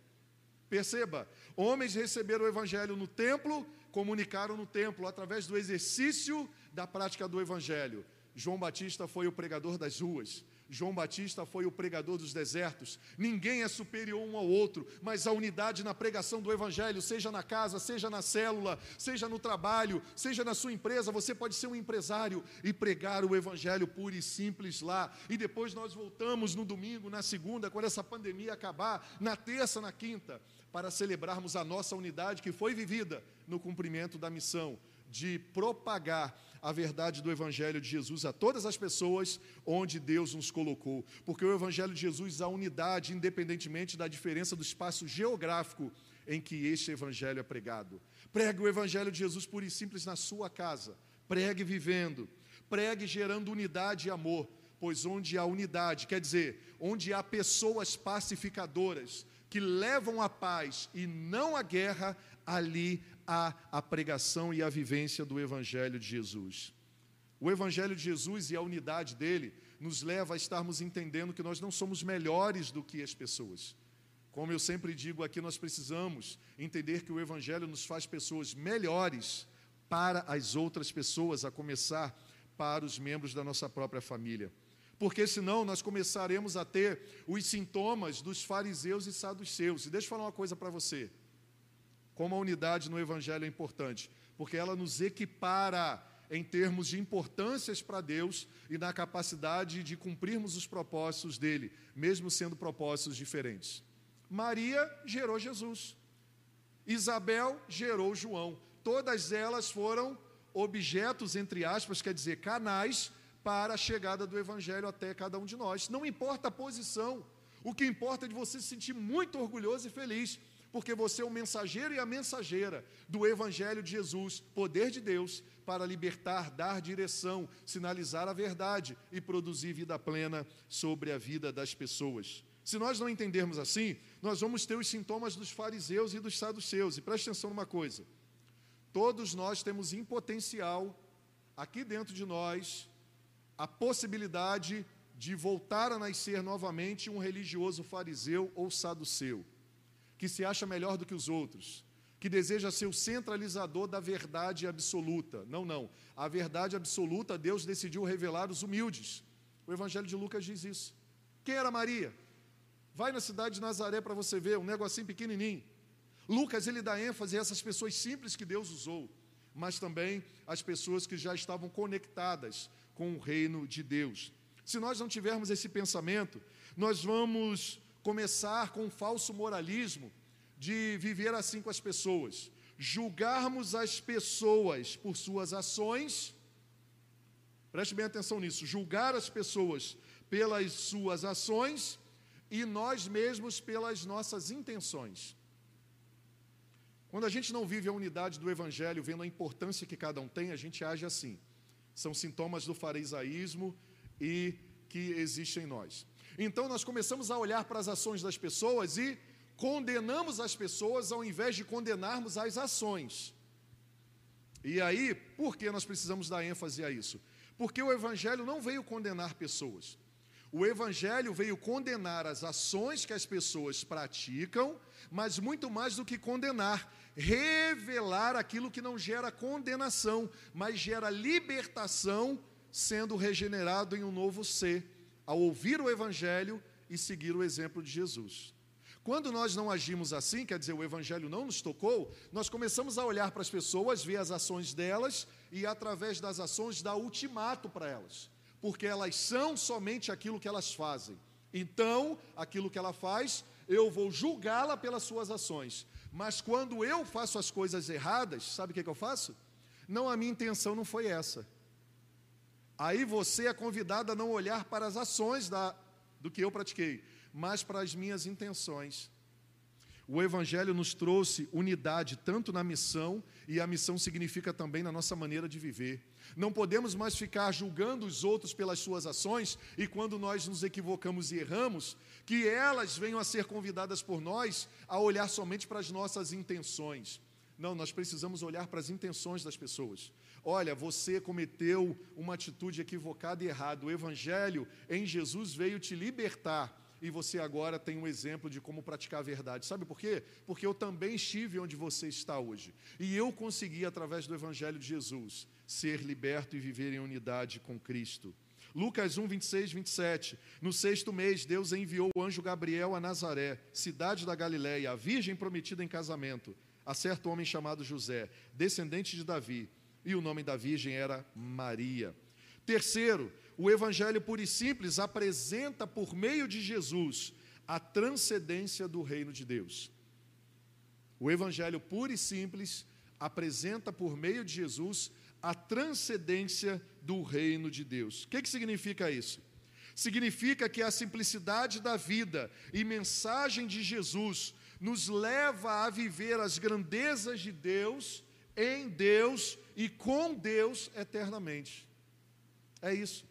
Perceba, homens receberam o evangelho no templo, comunicaram no templo através do exercício da prática do evangelho. João Batista foi o pregador das ruas. João Batista foi o pregador dos desertos. Ninguém é superior um ao outro, mas a unidade na pregação do Evangelho, seja na casa, seja na célula, seja no trabalho, seja na sua empresa, você pode ser um empresário e pregar o Evangelho puro e simples lá. E depois nós voltamos no domingo, na segunda, quando essa pandemia acabar, na terça, na quinta, para celebrarmos a nossa unidade que foi vivida no cumprimento da missão de propagar a verdade do Evangelho de Jesus a todas as pessoas onde Deus nos colocou. Porque o Evangelho de Jesus há unidade, independentemente da diferença do espaço geográfico em que este Evangelho é pregado. Pregue o Evangelho de Jesus puro e simples na sua casa. Pregue vivendo. Pregue gerando unidade e amor. Pois onde há unidade, quer dizer, onde há pessoas pacificadoras, que levam a paz e não a guerra, ali há a pregação e a vivência do Evangelho de Jesus. O Evangelho de Jesus e a unidade dele nos leva a estarmos entendendo que nós não somos melhores do que as pessoas. Como eu sempre digo aqui, nós precisamos entender que o Evangelho nos faz pessoas melhores para as outras pessoas, a começar para os membros da nossa própria família. Porque senão nós começaremos a ter os sintomas dos fariseus e saduceus. E deixa eu falar uma coisa para você como a unidade no Evangelho é importante, porque ela nos equipara em termos de importâncias para Deus e na capacidade de cumprirmos os propósitos dele, mesmo sendo propósitos diferentes. Maria gerou Jesus, Isabel gerou João, todas elas foram objetos, entre aspas, quer dizer, canais para a chegada do Evangelho até cada um de nós. Não importa a posição, o que importa é de você se sentir muito orgulhoso e feliz porque você é o mensageiro e a mensageira do Evangelho de Jesus, poder de Deus para libertar, dar direção, sinalizar a verdade e produzir vida plena sobre a vida das pessoas. Se nós não entendermos assim, nós vamos ter os sintomas dos fariseus e dos saduceus. E preste atenção numa coisa: todos nós temos em potencial, aqui dentro de nós, a possibilidade de voltar a nascer novamente um religioso fariseu ou saduceu que se acha melhor do que os outros, que deseja ser o centralizador da verdade absoluta. Não, não. A verdade absoluta, Deus decidiu revelar os humildes. O Evangelho de Lucas diz isso. Quem era Maria? Vai na cidade de Nazaré para você ver, um negocinho pequenininho. Lucas, ele dá ênfase a essas pessoas simples que Deus usou, mas também as pessoas que já estavam conectadas com o reino de Deus. Se nós não tivermos esse pensamento, nós vamos começar com um falso moralismo de viver assim com as pessoas, julgarmos as pessoas por suas ações. Preste bem atenção nisso, julgar as pessoas pelas suas ações e nós mesmos pelas nossas intenções. Quando a gente não vive a unidade do Evangelho, vendo a importância que cada um tem, a gente age assim. São sintomas do farisaísmo e que existem em nós. Então nós começamos a olhar para as ações das pessoas e condenamos as pessoas ao invés de condenarmos as ações. E aí, por que nós precisamos dar ênfase a isso? Porque o Evangelho não veio condenar pessoas. O Evangelho veio condenar as ações que as pessoas praticam, mas muito mais do que condenar, revelar aquilo que não gera condenação, mas gera libertação, sendo regenerado em um novo ser ao ouvir o Evangelho e seguir o exemplo de Jesus. Quando nós não agimos assim, quer dizer, o Evangelho não nos tocou, nós começamos a olhar para as pessoas, ver as ações delas e, através das ações, dar ultimato para elas, porque elas são somente aquilo que elas fazem. Então, aquilo que ela faz, eu vou julgá-la pelas suas ações. Mas quando eu faço as coisas erradas, sabe o que, que eu faço? Não, a minha intenção não foi essa. Aí você é convidado a não olhar para as ações da, do que eu pratiquei, mas para as minhas intenções. O Evangelho nos trouxe unidade tanto na missão, e a missão significa também na nossa maneira de viver. Não podemos mais ficar julgando os outros pelas suas ações, e quando nós nos equivocamos e erramos, que elas venham a ser convidadas por nós a olhar somente para as nossas intenções. Não, nós precisamos olhar para as intenções das pessoas. Olha, você cometeu uma atitude equivocada e errada. O Evangelho em Jesus veio te libertar e você agora tem um exemplo de como praticar a verdade. Sabe por quê? Porque eu também estive onde você está hoje. E eu consegui, através do Evangelho de Jesus, ser liberto e viver em unidade com Cristo. Lucas 1, 26, 27. No sexto mês, Deus enviou o anjo Gabriel a Nazaré, cidade da Galiléia, a virgem prometida em casamento, a certo homem chamado José, descendente de Davi, e o nome da virgem era Maria. Terceiro, o Evangelho puro e simples apresenta por meio de Jesus a transcendência do reino de Deus. O Evangelho puro e simples apresenta por meio de Jesus a transcendência do reino de Deus. O que, que significa isso? Significa que a simplicidade da vida e mensagem de Jesus nos leva a viver as grandezas de Deus, em Deus e com Deus eternamente. É isso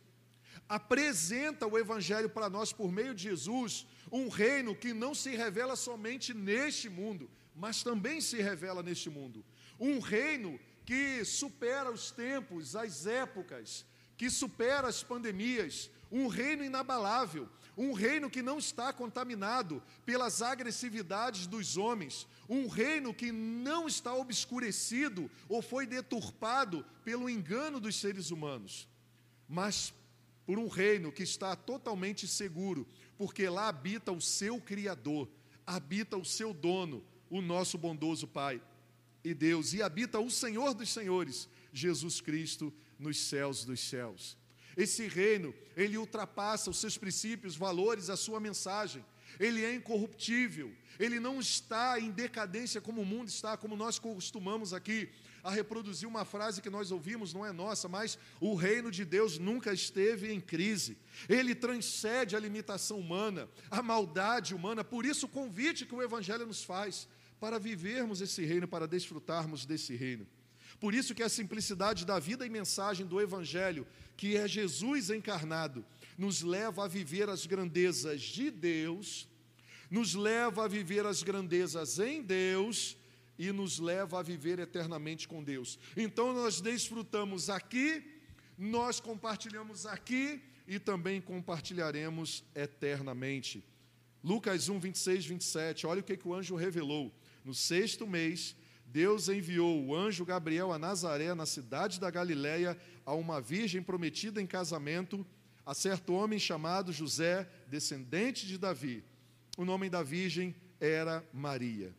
apresenta o Evangelho para nós por meio de Jesus, um reino que não se revela somente neste mundo, mas também se revela neste mundo. Um reino que supera os tempos, as épocas, que supera as pandemias, um reino inabalável, um reino que não está contaminado pelas agressividades dos homens, um reino que não está obscurecido ou foi deturpado pelo engano dos seres humanos, mas por um reino que está totalmente seguro, porque lá habita o seu Criador, habita o seu dono, o nosso bondoso Pai e Deus, e habita o Senhor dos Senhores, Jesus Cristo, nos céus dos céus. Esse reino, ele ultrapassa os seus princípios, valores, a sua mensagem. Ele é incorruptível, ele não está em decadência como o mundo está, como nós costumamos aqui a reproduzir uma frase que nós ouvimos, não é nossa, mas o reino de Deus nunca esteve em crise. Ele transcende a limitação humana, a maldade humana. Por isso, o convite que o Evangelho nos faz para vivermos esse reino, para desfrutarmos desse reino. Por isso que a simplicidade da vida e mensagem do Evangelho, que é Jesus encarnado, nos leva a viver as grandezas de Deus, nos leva a viver as grandezas em Deus e nos leva a viver eternamente com Deus. Então nós desfrutamos aqui, nós compartilhamos aqui e também compartilharemos eternamente. Lucas 1, 26, 27, olha o que, que o anjo revelou. No sexto mês, Deus enviou o anjo Gabriel a Nazaré, na cidade da Galiléia, a uma virgem prometida em casamento, a certo homem chamado José, descendente de Davi. O nome da virgem era Maria.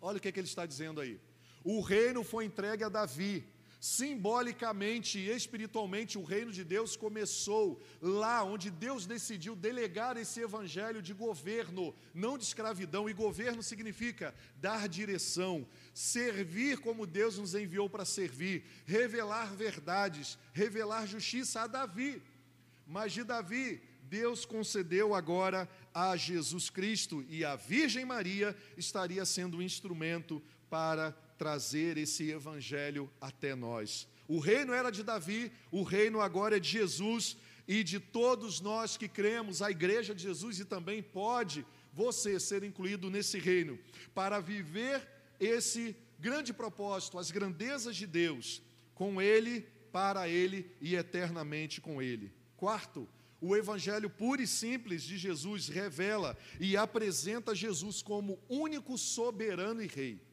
Olha o que, é que ele está dizendo aí. O reino foi entregue a Davi. Simbolicamente e espiritualmente, o reino de Deus começou lá onde Deus decidiu delegar esse evangelho de governo, não de escravidão. E governo significa dar direção, servir como Deus nos enviou para servir, revelar verdades, revelar justiça a Davi. Mas de Davi, Deus concedeu agora a Jesus Cristo e a Virgem Maria estaria sendo um instrumento para trazer esse evangelho até nós. O reino era de Davi, o reino agora é de Jesus e de todos nós que cremos, a igreja de Jesus e também pode você ser incluído nesse reino para viver esse grande propósito, as grandezas de Deus, com ele, para ele e eternamente com ele. Quarto, o evangelho puro e simples de Jesus revela e apresenta Jesus como único soberano e rei.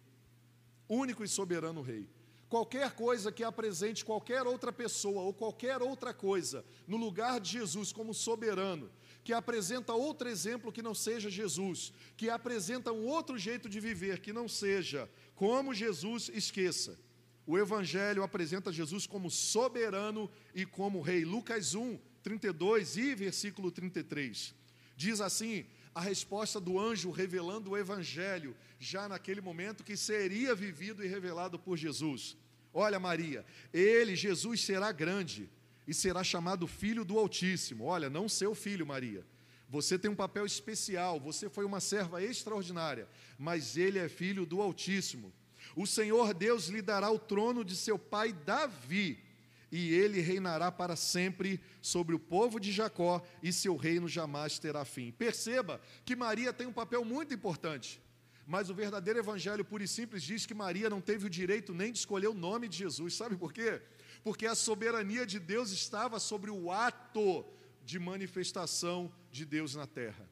Único e soberano rei. Qualquer coisa que apresente qualquer outra pessoa ou qualquer outra coisa no lugar de Jesus como soberano, que apresenta outro exemplo que não seja Jesus, que apresenta um outro jeito de viver que não seja como Jesus, esqueça. O Evangelho apresenta Jesus como soberano e como rei. Lucas 1, 32 e versículo 33. Diz assim: a resposta do anjo revelando o evangelho, já naquele momento que seria vivido e revelado por Jesus. Olha, Maria, ele, Jesus, será grande e será chamado filho do Altíssimo. Olha, não seu filho, Maria. Você tem um papel especial, você foi uma serva extraordinária, mas ele é filho do Altíssimo. O Senhor Deus lhe dará o trono de seu pai Davi, e ele reinará para sempre sobre o povo de Jacó, e seu reino jamais terá fim. Perceba que Maria tem um papel muito importante. Mas o verdadeiro evangelho puro e simples diz que Maria não teve o direito nem de escolher o nome de Jesus. Sabe por quê? Porque a soberania de Deus estava sobre o ato de manifestação de Deus na terra.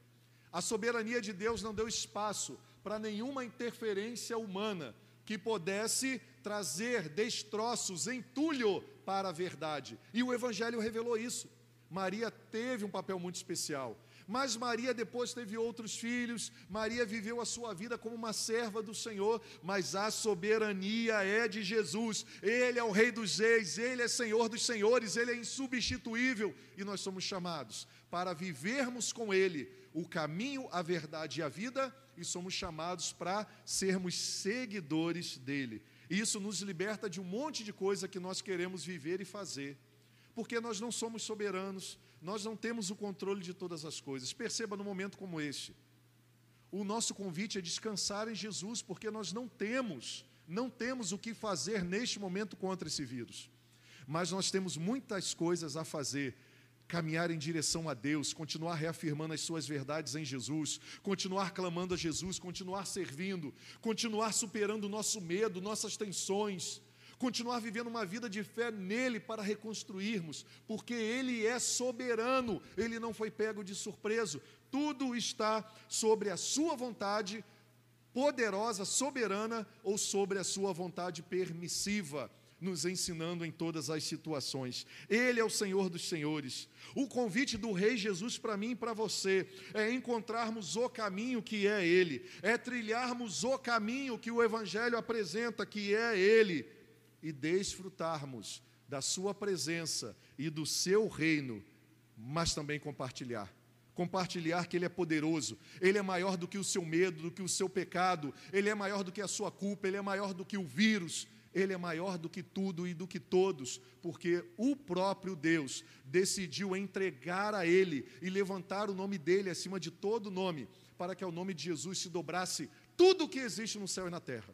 A soberania de Deus não deu espaço para nenhuma interferência humana que pudesse trazer destroços, entulho para a verdade. E o Evangelho revelou isso. Maria teve um papel muito especial. Mas Maria depois teve outros filhos, Maria viveu a sua vida como uma serva do Senhor, mas a soberania é de Jesus. Ele é o Rei dos Reis, ele é Senhor dos Senhores, ele é insubstituível e nós somos chamados para vivermos com ele o caminho, a verdade e a vida e somos chamados para sermos seguidores dele. Isso nos liberta de um monte de coisa que nós queremos viver e fazer, porque nós não somos soberanos, nós não temos o controle de todas as coisas. Perceba num momento como este. O nosso convite é descansar em Jesus, porque nós não temos, não temos o que fazer neste momento contra esse vírus. Mas nós temos muitas coisas a fazer caminhar em direção a Deus, continuar reafirmando as suas verdades em Jesus, continuar clamando a Jesus, continuar servindo, continuar superando o nosso medo, nossas tensões, continuar vivendo uma vida de fé nele para reconstruirmos, porque ele é soberano, ele não foi pego de surpresa, tudo está sobre a sua vontade poderosa, soberana ou sobre a sua vontade permissiva nos ensinando em todas as situações. Ele é o Senhor dos Senhores. O convite do Rei Jesus para mim e para você é encontrarmos o caminho que é Ele, é trilharmos o caminho que o Evangelho apresenta, que é Ele e desfrutarmos da Sua presença e do Seu reino, mas também compartilhar. Compartilhar que Ele é poderoso, Ele é maior do que o seu medo, do que o seu pecado, Ele é maior do que a sua culpa, Ele é maior do que o vírus, Ele é maior do que tudo e do que todos, porque o próprio Deus decidiu entregar a Ele e levantar o nome dEle acima de todo nome, para que ao nome de Jesus se dobrasse tudo o que existe no céu e na terra.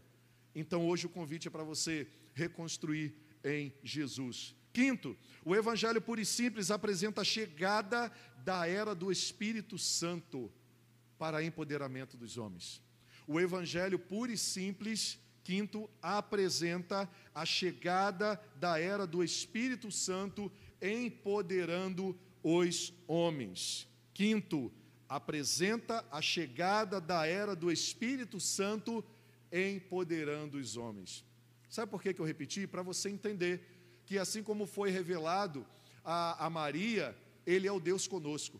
Então hoje o convite é para você reconstruir em Jesus. Quinto, o Evangelho puro e simples apresenta a chegada da era do Espírito Santo para empoderamento dos homens. O Evangelho puro e simples, quinto, apresenta a chegada da era do Espírito Santo empoderando os homens. Quinto, apresenta a chegada da era do Espírito Santo empoderando os homens. Sabe por que, que eu repeti? Para você entender que, assim como foi revelado a, a Maria, Ele é o Deus conosco.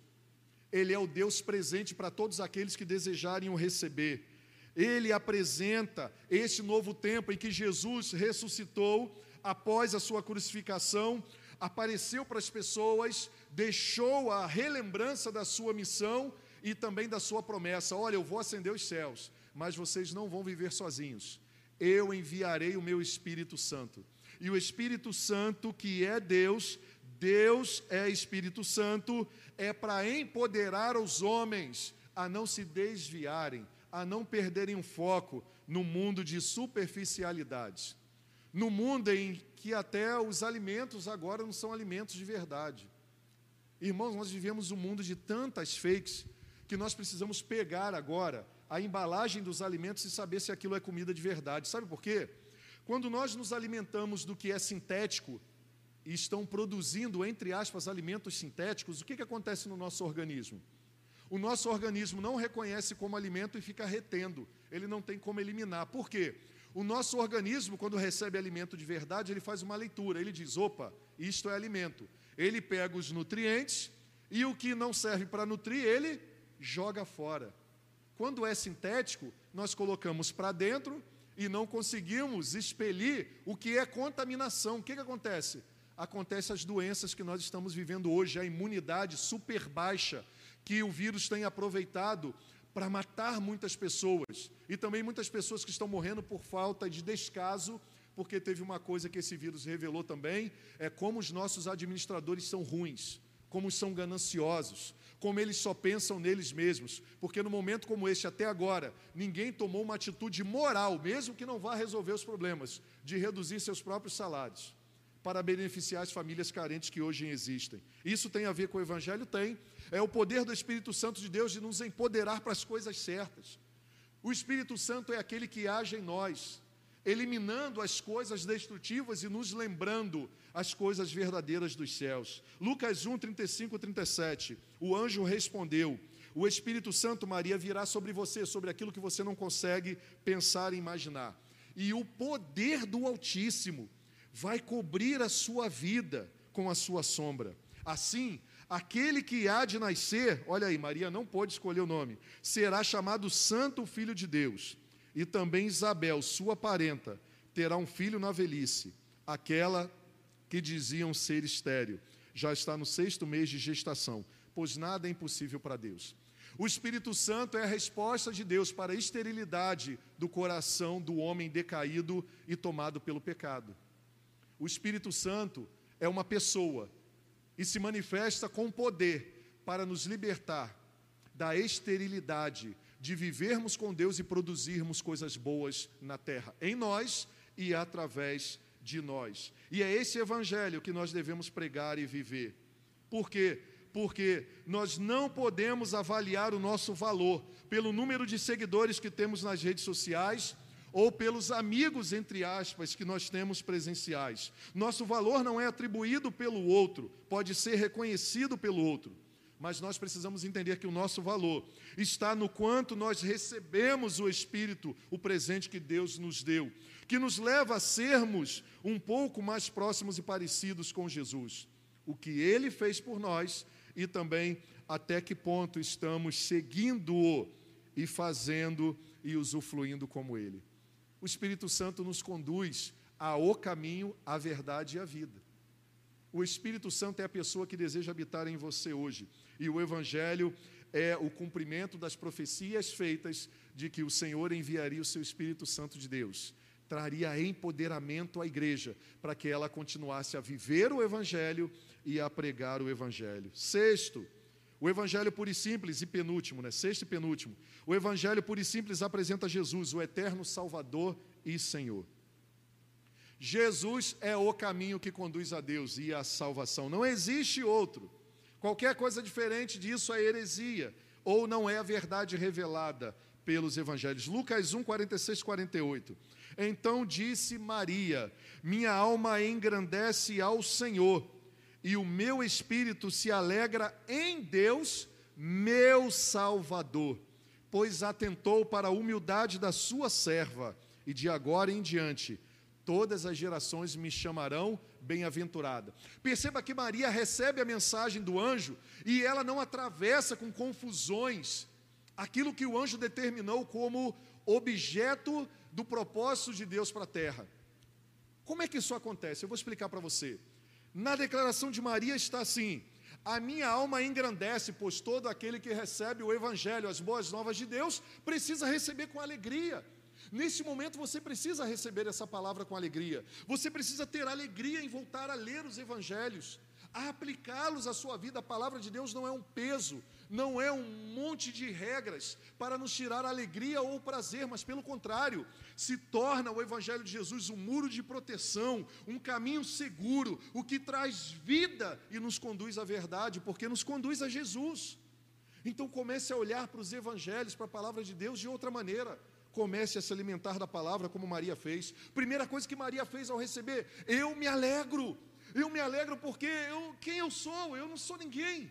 Ele é o Deus presente para todos aqueles que desejarem o receber. Ele apresenta esse novo tempo em que Jesus ressuscitou após a sua crucificação, apareceu para as pessoas, deixou a relembrança da sua missão e também da sua promessa: Olha, eu vou acender os céus, mas vocês não vão viver sozinhos. Eu enviarei o meu Espírito Santo. E o Espírito Santo, que é Deus, Deus é Espírito Santo, é para empoderar os homens a não se desviarem, a não perderem o foco no mundo de superficialidades. No mundo em que até os alimentos agora não são alimentos de verdade. Irmãos, nós vivemos um mundo de tantas fakes que nós precisamos pegar agora a embalagem dos alimentos e saber se aquilo é comida de verdade. Sabe por quê? Quando nós nos alimentamos do que é sintético e estão produzindo, entre aspas, alimentos sintéticos, o que, que acontece no nosso organismo? O nosso organismo não reconhece como alimento e fica retendo, ele não tem como eliminar. Por quê? O nosso organismo, quando recebe alimento de verdade, ele faz uma leitura, ele diz: opa, isto é alimento. Ele pega os nutrientes e o que não serve para nutrir, ele joga fora. Quando é sintético, nós colocamos para dentro e não conseguimos expelir o que é contaminação. O que, que acontece? Acontece as doenças que nós estamos vivendo hoje, a imunidade super baixa que o vírus tem aproveitado para matar muitas pessoas. E também muitas pessoas que estão morrendo por falta de descaso, porque teve uma coisa que esse vírus revelou também, é como os nossos administradores são ruins, como são gananciosos, como eles só pensam neles mesmos, porque no momento como este até agora, ninguém tomou uma atitude moral, mesmo que não vá resolver os problemas, de reduzir seus próprios salários para beneficiar as famílias carentes que hoje existem. Isso tem a ver com o evangelho tem, é o poder do Espírito Santo de Deus de nos empoderar para as coisas certas. O Espírito Santo é aquele que age em nós, eliminando as coisas destrutivas e nos lembrando as coisas verdadeiras dos céus. Lucas 1, 35 37. O anjo respondeu: O Espírito Santo, Maria, virá sobre você, sobre aquilo que você não consegue pensar e imaginar. E o poder do Altíssimo vai cobrir a sua vida com a sua sombra. Assim, aquele que há de nascer, olha aí, Maria não pôde escolher o nome, será chamado Santo Filho de Deus. E também Isabel, sua parenta, terá um filho na velhice, aquela que diziam ser estéril. Já está no sexto mês de gestação, pois nada é impossível para Deus. O Espírito Santo é a resposta de Deus para a esterilidade do coração do homem decaído e tomado pelo pecado. O Espírito Santo é uma pessoa e se manifesta com poder para nos libertar da esterilidade de vivermos com Deus e produzirmos coisas boas na terra, em nós e através de nós. E é esse evangelho que nós devemos pregar e viver. Por quê? Porque nós não podemos avaliar o nosso valor pelo número de seguidores que temos nas redes sociais ou pelos amigos, entre aspas, que nós temos presenciais. Nosso valor não é atribuído pelo outro, pode ser reconhecido pelo outro. Mas nós precisamos entender que o nosso valor está no quanto nós recebemos o Espírito, o presente que Deus nos deu que nos leva a sermos um pouco mais próximos e parecidos com Jesus. O que ele fez por nós e também até que ponto estamos seguindo-o e fazendo e usufruindo como ele. O Espírito Santo nos conduz ao caminho, à verdade e à vida. O Espírito Santo é a pessoa que deseja habitar em você hoje. E o Evangelho é o cumprimento das profecias feitas de que o Senhor enviaria o seu Espírito Santo de Deus traria empoderamento à igreja, para que ela continuasse a viver o Evangelho e a pregar o Evangelho. Sexto, o Evangelho puro e simples, e penúltimo, né? Sexto e penúltimo. O Evangelho puro e simples apresenta Jesus, o eterno Salvador e Senhor. Jesus é o caminho que conduz a Deus e à salvação. Não existe outro. Qualquer coisa diferente disso é heresia, ou não é a verdade revelada pelos evangelhos. Lucas 1, 46, 48. Então disse Maria: Minha alma engrandece ao Senhor, e o meu espírito se alegra em Deus, meu Salvador, pois atentou para a humildade da sua serva, e de agora em diante todas as gerações me chamarão bem-aventurada. Perceba que Maria recebe a mensagem do anjo e ela não atravessa com confusões aquilo que o anjo determinou como objeto do propósito de Deus para a terra. Como é que isso acontece? Eu vou explicar para você. Na declaração de Maria está assim: A minha alma engrandece, pois todo aquele que recebe o Evangelho, as boas novas de Deus, precisa receber com alegria. Nesse momento você precisa receber essa palavra com alegria. Você precisa ter alegria em voltar a ler os evangelhos, a aplicá-los à sua vida. A palavra de Deus não é um peso, não é um monte de regras para nos tirar alegria ou prazer, mas pelo contrário, se torna o Evangelho de Jesus um muro de proteção, um caminho seguro, o que traz vida e nos conduz à verdade, porque nos conduz a Jesus. Então comece a olhar para os Evangelhos, para a palavra de Deus de outra maneira. Comece a se alimentar da palavra como Maria fez. Primeira coisa que Maria fez ao receber, eu me alegro. Eu me alegro porque eu, quem eu sou? Eu não sou ninguém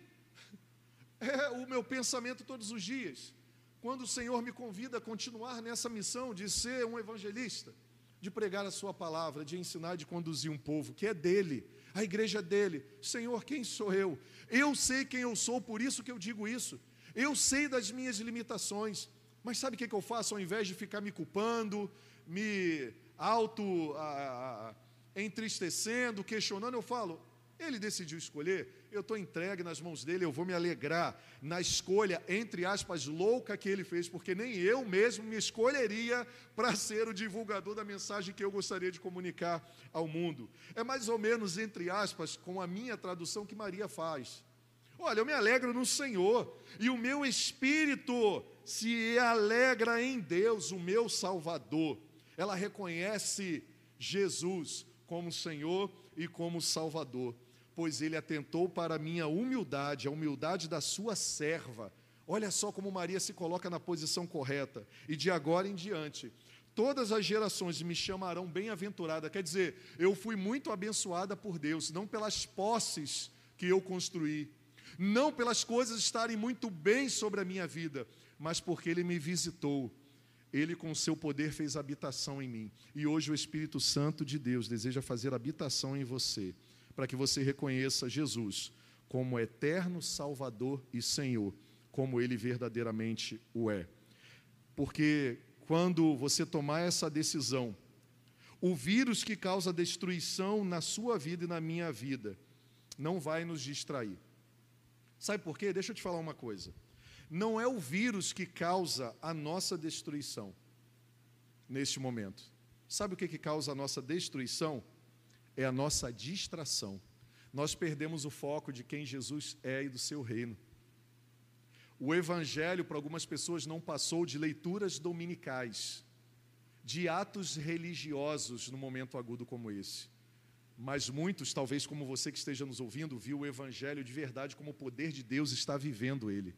é o meu pensamento todos os dias. Quando o Senhor me convida a continuar nessa missão de ser um evangelista, de pregar a Sua palavra, de ensinar, de conduzir um povo que é dele, a igreja é dele. Senhor, quem sou eu? Eu sei quem eu sou, por isso que eu digo isso. Eu sei das minhas limitações, mas sabe o que, eu faço? Ao invés de ficar me culpando, me auto a, a, entristecendo, questionando, eu falo: ele decidiu escolher, eu estou entregue nas mãos dele, eu vou me alegrar na escolha, entre aspas, louca que ele fez, porque nem eu mesmo me escolheria para ser o divulgador da mensagem que eu gostaria de comunicar ao mundo. É mais ou menos, entre aspas, com a minha tradução que Maria faz. Olha, eu me alegro no Senhor, e o meu espírito se alegra em Deus, o meu Salvador. Ela reconhece Jesus como Senhor e como Salvador, pois ele atentou para a minha humildade, a humildade da sua serva. Olha só como Maria se coloca na posição correta, e de agora em diante, todas as gerações me chamarão bem-aventurada. Quer dizer, eu fui muito abençoada por Deus, não pelas posses que eu construí, não pelas coisas estarem muito bem sobre a minha vida, mas porque Ele me visitou. Ele, com seu poder, fez habitação em mim. E hoje o Espírito Santo de Deus deseja fazer habitação em você, para que você reconheça Jesus como eterno Salvador e Senhor, como Ele verdadeiramente o é. Porque quando você tomar essa decisão, o vírus que causa destruição na sua vida e na minha vida não vai nos distrair. Sabe por quê? Deixa eu te falar uma coisa. Não é o vírus que causa a nossa destruição neste momento. Sabe o que, que causa a nossa destruição? É a nossa distração. Nós perdemos o foco de quem Jesus é e do seu reino. O Evangelho, para algumas pessoas, não passou de leituras dominicais, de atos religiosos no momento agudo como esse. Mas muitos, talvez como você que esteja nos ouvindo, viu o Evangelho de verdade como o poder de Deus está vivendo ele.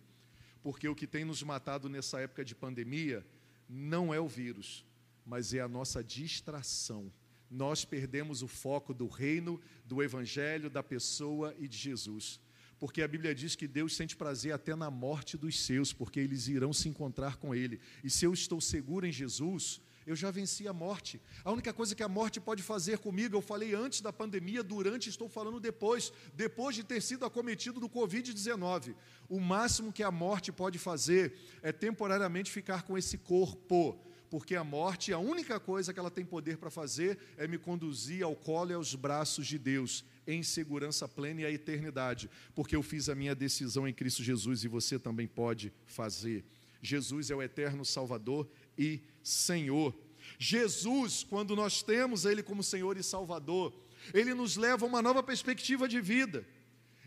Porque o que tem nos matado nessa época de pandemia não é o vírus, mas é a nossa distração. Nós perdemos o foco do reino, do Evangelho, da pessoa e de Jesus. Porque a Bíblia diz que Deus sente prazer até na morte dos seus, porque eles irão se encontrar com Ele. E se eu estou seguro em Jesus, eu já venci a morte. A única coisa que a morte pode fazer comigo, eu falei antes da pandemia, durante, estou falando depois, depois de ter sido acometido do Covid-19. O máximo que a morte pode fazer é temporariamente ficar com esse corpo, porque a morte, a única coisa que ela tem poder para fazer é me conduzir ao colo e aos braços de Deus, em segurança plena e a eternidade, porque eu fiz a minha decisão em Cristo Jesus e você também pode fazer. Jesus é o eterno Salvador e Senhor. Jesus, quando nós temos Ele como Senhor e Salvador, Ele nos leva a uma nova perspectiva de vida.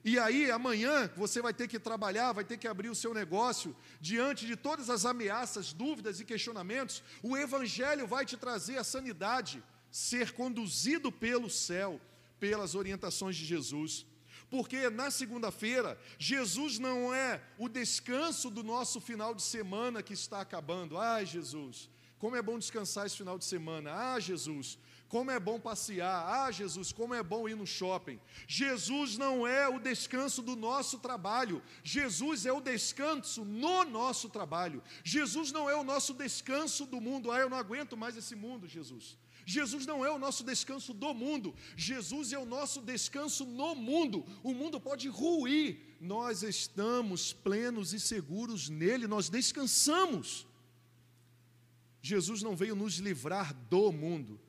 E aí, amanhã, você vai ter que trabalhar, vai ter que abrir o seu negócio, diante de todas as ameaças, dúvidas e questionamentos, o Evangelho vai te trazer a sanidade, ser conduzido pelo céu, pelas orientações de Jesus. Porque na segunda-feira, Jesus não é o descanso do nosso final de semana que está acabando. Ai, Jesus, como é bom descansar esse final de semana. Ah, Jesus, como é bom passear. Ah, Jesus, como é bom ir no shopping. Jesus não é o descanso do nosso trabalho. Jesus é o descanso no nosso trabalho. Jesus não é o nosso descanso do mundo. Ah, eu não aguento mais esse mundo, Jesus. Jesus não é o nosso descanso do mundo. Jesus é o nosso descanso no mundo. O mundo pode ruir. Nós estamos plenos e seguros nele. Nós descansamos. Jesus não veio nos livrar do mundo,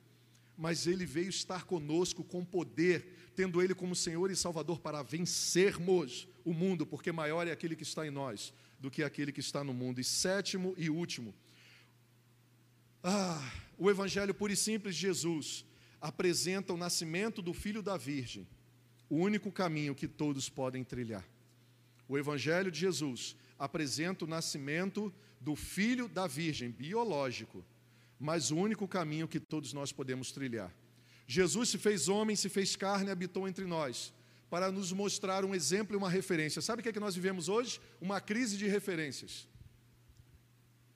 mas ele veio estar conosco com poder, tendo ele como Senhor e Salvador para vencermos o mundo, porque maior é aquele que está em nós do que aquele que está no mundo. E sétimo e último, ah, o Evangelho puro e simples de Jesus apresenta o nascimento do Filho da Virgem, o único caminho que todos podem trilhar. O Evangelho de Jesus apresenta o nascimento do filho da virgem, biológico, mas o único caminho que todos nós podemos trilhar. Jesus se fez homem, se fez carne habitou entre nós, para nos mostrar um exemplo e uma referência. Sabe o que é que nós vivemos hoje? Uma crise de referências.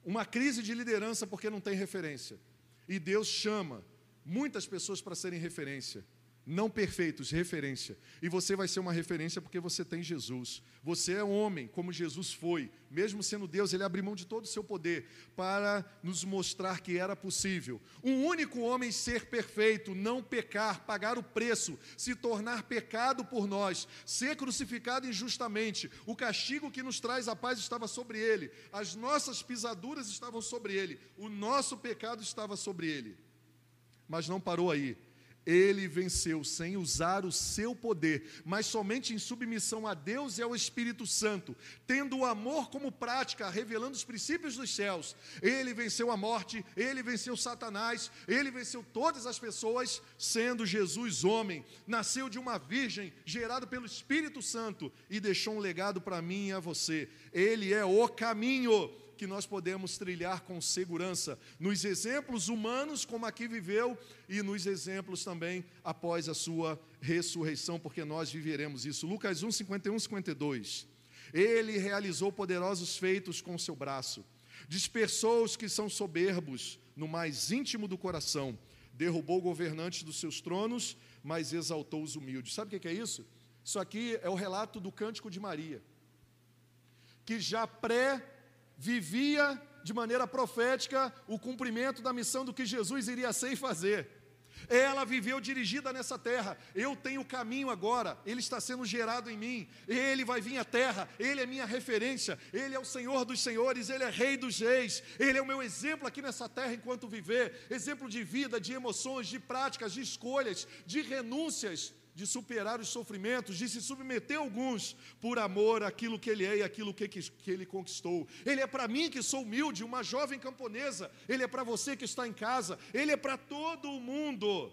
Uma crise de liderança porque não tem referência. E Deus chama muitas pessoas para serem referência não perfeitos, referência. E você vai ser uma referência porque você tem Jesus. Você é homem, como Jesus foi. Mesmo sendo Deus, ele abriu mão de todo o seu poder para nos mostrar que era possível. Um único homem ser perfeito, não pecar, pagar o preço, se tornar pecado por nós, ser crucificado injustamente. O castigo que nos traz a paz estava sobre ele. As nossas pisaduras estavam sobre ele. O nosso pecado estava sobre ele. Mas não parou aí ele venceu sem usar o seu poder, mas somente em submissão a Deus e ao Espírito Santo, tendo o amor como prática, revelando os princípios dos céus. Ele venceu a morte, ele venceu Satanás, ele venceu todas as pessoas, sendo Jesus homem. Nasceu de uma virgem, gerado pelo Espírito Santo e deixou um legado para mim e a você. Ele é o caminho que nós podemos trilhar com segurança, nos exemplos humanos, como aqui viveu, e nos exemplos também após a sua ressurreição, porque nós viveremos isso. Lucas 1, 51, 52. Ele realizou poderosos feitos com o seu braço, dispersou os que são soberbos no mais íntimo do coração, derrubou governantes dos seus tronos, mas exaltou os humildes. Sabe o que é isso? Isso aqui é o relato do cântico de Maria, que já pré vivia de maneira profética o cumprimento da missão do que Jesus iria ser e fazer. Ela viveu dirigida nessa terra. Eu tenho o caminho agora. Ele está sendo gerado em mim. Ele vai vir à terra. Ele é minha referência. Ele é o Senhor dos senhores. Ele é Rei dos reis. Ele é o meu exemplo aqui nessa terra enquanto viver. Exemplo de vida, de emoções, de práticas, de escolhas, de renúncias de superar os sofrimentos, de se submeter a alguns por amor àquilo que ele é e aquilo que, que, que ele conquistou. Ele é para mim que sou humilde, uma jovem camponesa, ele é para você que está em casa, ele é para todo o mundo.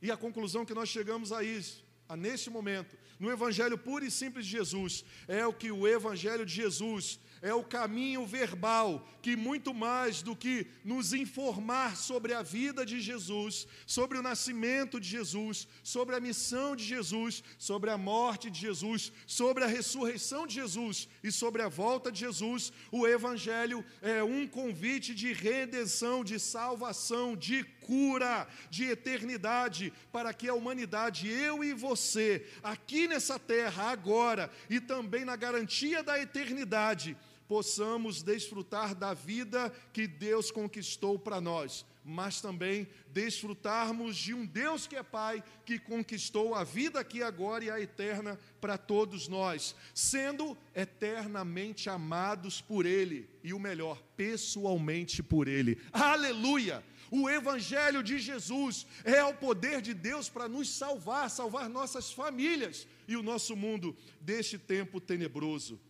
E a conclusão que nós chegamos a isso, a neste momento, no Evangelho puro e simples de Jesus, é o que o Evangelho de Jesus é o caminho verbal que, muito mais do que nos informar sobre a vida de Jesus, sobre o nascimento de Jesus, sobre a missão de Jesus, sobre a morte de Jesus, sobre a ressurreição de Jesus e sobre a volta de Jesus, o Evangelho é um convite de redenção, de salvação, de cura, de eternidade, para que a humanidade, eu e você, aqui nessa terra, agora, e também na garantia da eternidade, possamos desfrutar da vida que Deus conquistou para nós, mas também desfrutarmos de um Deus que é Pai, que conquistou a vida aqui agora e a eterna para todos nós, sendo eternamente amados por Ele e o melhor, pessoalmente por Ele. Aleluia! O Evangelho de Jesus é o poder de Deus para nos salvar, salvar nossas famílias e o nosso mundo deste tempo tenebroso.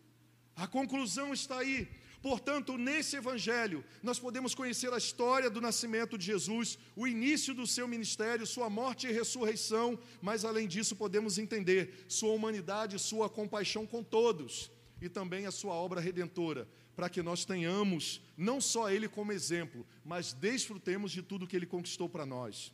A conclusão está aí. Portanto, nesse evangelho, nós podemos conhecer a história do nascimento de Jesus, o início do seu ministério, sua morte e ressurreição, mas além disso, podemos entender sua humanidade, sua compaixão com todos e também a sua obra redentora, para que nós tenhamos não só ele como exemplo, mas desfrutemos de tudo que ele conquistou para nós.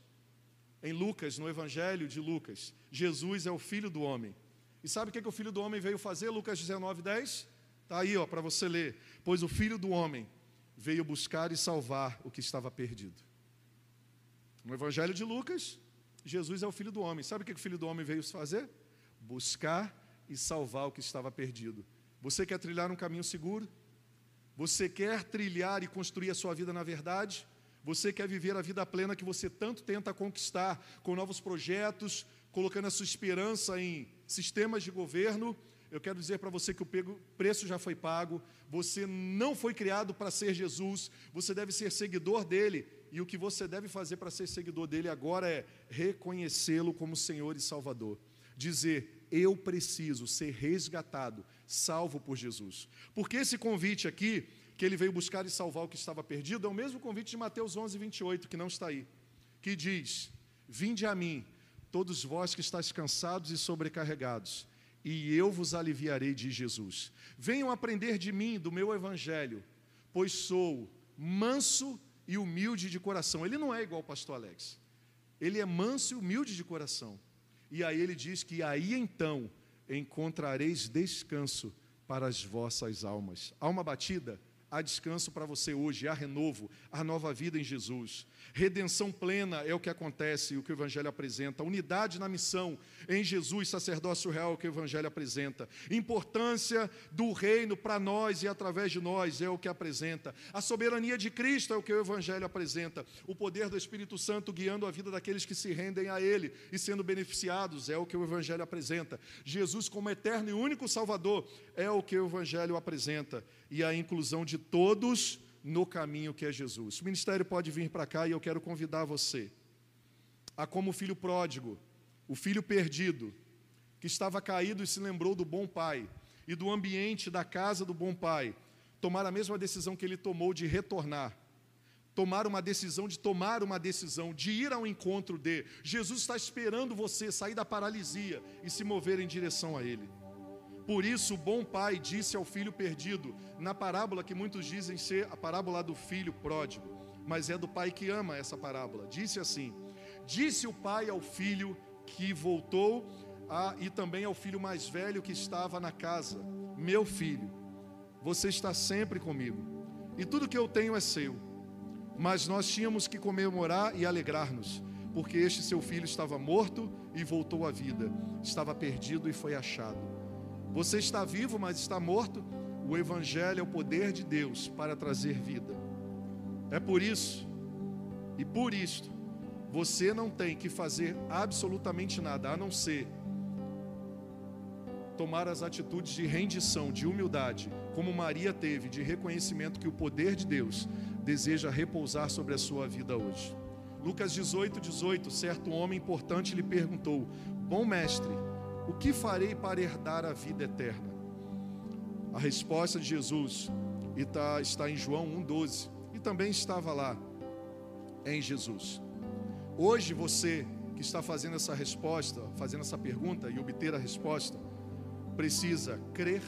Em Lucas, no evangelho de Lucas, Jesus é o filho do homem. E sabe o que, que o filho do homem veio fazer? Lucas 19, 10 Está aí, para você ler. Pois o filho do homem veio buscar e salvar o que estava perdido. No Evangelho de Lucas, Jesus é o filho do homem. Sabe o que o filho do homem veio fazer? Buscar e salvar o que estava perdido. Você quer trilhar um caminho seguro? Você quer trilhar e construir a sua vida na verdade? Você quer viver a vida plena que você tanto tenta conquistar com novos projetos, colocando a sua esperança em sistemas de governo eu quero dizer para você que o preço já foi pago, você não foi criado para ser Jesus, você deve ser seguidor dele, e o que você deve fazer para ser seguidor dele agora é reconhecê-lo como Senhor e Salvador. Dizer, eu preciso ser resgatado, salvo por Jesus. Porque esse convite aqui, que ele veio buscar e salvar o que estava perdido, é o mesmo convite de Mateus 11, 28, que não está aí, que diz: Vinde a mim, todos vós que estáis cansados e sobrecarregados e eu vos aliviarei, diz Jesus. Venham aprender de mim, do meu evangelho, pois sou manso e humilde de coração. Ele não é igual ao pastor Alex. Ele é manso e humilde de coração. E aí ele diz que aí então encontrareis descanso para as vossas almas. Alma batida, há descanso para você hoje, há renovo, há nova vida em Jesus. Redenção plena é o que acontece, o que o Evangelho apresenta. Unidade na missão em Jesus, sacerdócio real, é o que o Evangelho apresenta. Importância do reino para nós e através de nós é o que apresenta. A soberania de Cristo é o que o Evangelho apresenta. O poder do Espírito Santo guiando a vida daqueles que se rendem a Ele e sendo beneficiados é o que o Evangelho apresenta. Jesus, como eterno e único Salvador, é o que o Evangelho apresenta. E a inclusão de todos no caminho que é Jesus. O ministério pode vir para cá e eu quero convidar você a como o filho pródigo, o filho perdido, que estava caído e se lembrou do bom pai e do ambiente da casa do bom pai, tomar a mesma decisão que ele tomou de retornar. Tomar uma decisão de tomar uma decisão, de ir ao encontro de. Jesus está esperando você sair da paralisia e se mover em direção a Ele. Por isso, o bom pai disse ao filho perdido, na parábola que muitos dizem ser a parábola do filho pródigo, mas é do pai que ama essa parábola. Disse assim: Disse o pai ao filho que voltou a, e também ao filho mais velho que estava na casa: Meu filho, você está sempre comigo, e tudo que eu tenho é seu. Mas nós tínhamos que comemorar e alegrar-nos, porque este seu filho estava morto e voltou à vida, estava perdido e foi achado. Você está vivo, mas está morto. O Evangelho é o poder de Deus para trazer vida. É por isso, e por isto, você não tem que fazer absolutamente nada, a não ser tomar as atitudes de rendição, de humildade, como Maria teve, de reconhecimento que o poder de Deus deseja repousar sobre a sua vida hoje. Lucas 18, 18, certo homem importante lhe perguntou: Bom mestre, o que farei para herdar a vida eterna? A resposta de Jesus está, está em João 1,12 e também estava lá em Jesus. Hoje você que está fazendo essa resposta, fazendo essa pergunta e obter a resposta, precisa crer,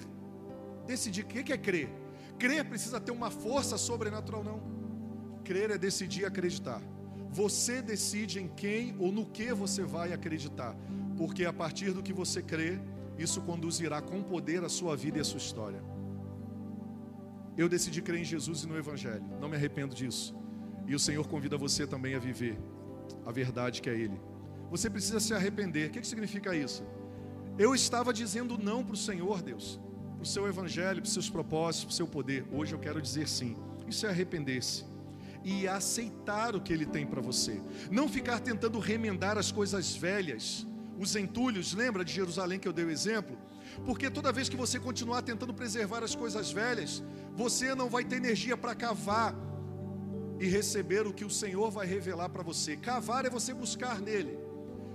decidir. O que é crer? Crer precisa ter uma força sobrenatural, não. Crer é decidir acreditar. Você decide em quem ou no que você vai acreditar, porque a partir do que você crê, isso conduzirá com poder a sua vida e a sua história. Eu decidi crer em Jesus e no Evangelho, não me arrependo disso. E o Senhor convida você também a viver a verdade que é Ele. Você precisa se arrepender. O que, que significa isso? Eu estava dizendo não para o Senhor, Deus, para o seu evangelho, para os seus propósitos, para o seu poder. Hoje eu quero dizer sim. Isso é arrepender-se e aceitar o que Ele tem para você. Não ficar tentando remendar as coisas velhas, os entulhos. Lembra de Jerusalém que eu dei o exemplo? Porque toda vez que você continuar tentando preservar as coisas velhas, você não vai ter energia para cavar e receber o que o Senhor vai revelar para você. Cavar é você buscar nele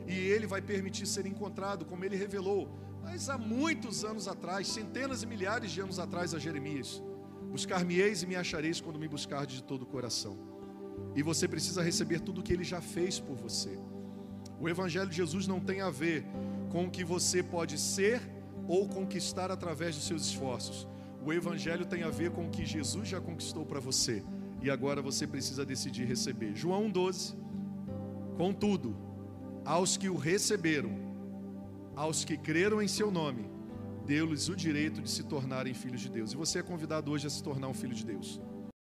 e ele vai permitir ser encontrado, como ele revelou, mas há muitos anos atrás, centenas e milhares de anos atrás, a Jeremias: Buscar-me-eis e me achareis quando me buscardes de todo o coração. E você precisa receber tudo o que ele já fez por você. O Evangelho de Jesus não tem a ver com o que você pode ser ou conquistar através dos seus esforços. O Evangelho tem a ver com o que Jesus já conquistou para você. E agora você precisa decidir receber. João 12. Contudo, aos que o receberam, aos que creram em seu nome, deu-lhes o direito de se tornarem filhos de Deus. E você é convidado hoje a se tornar um filho de Deus.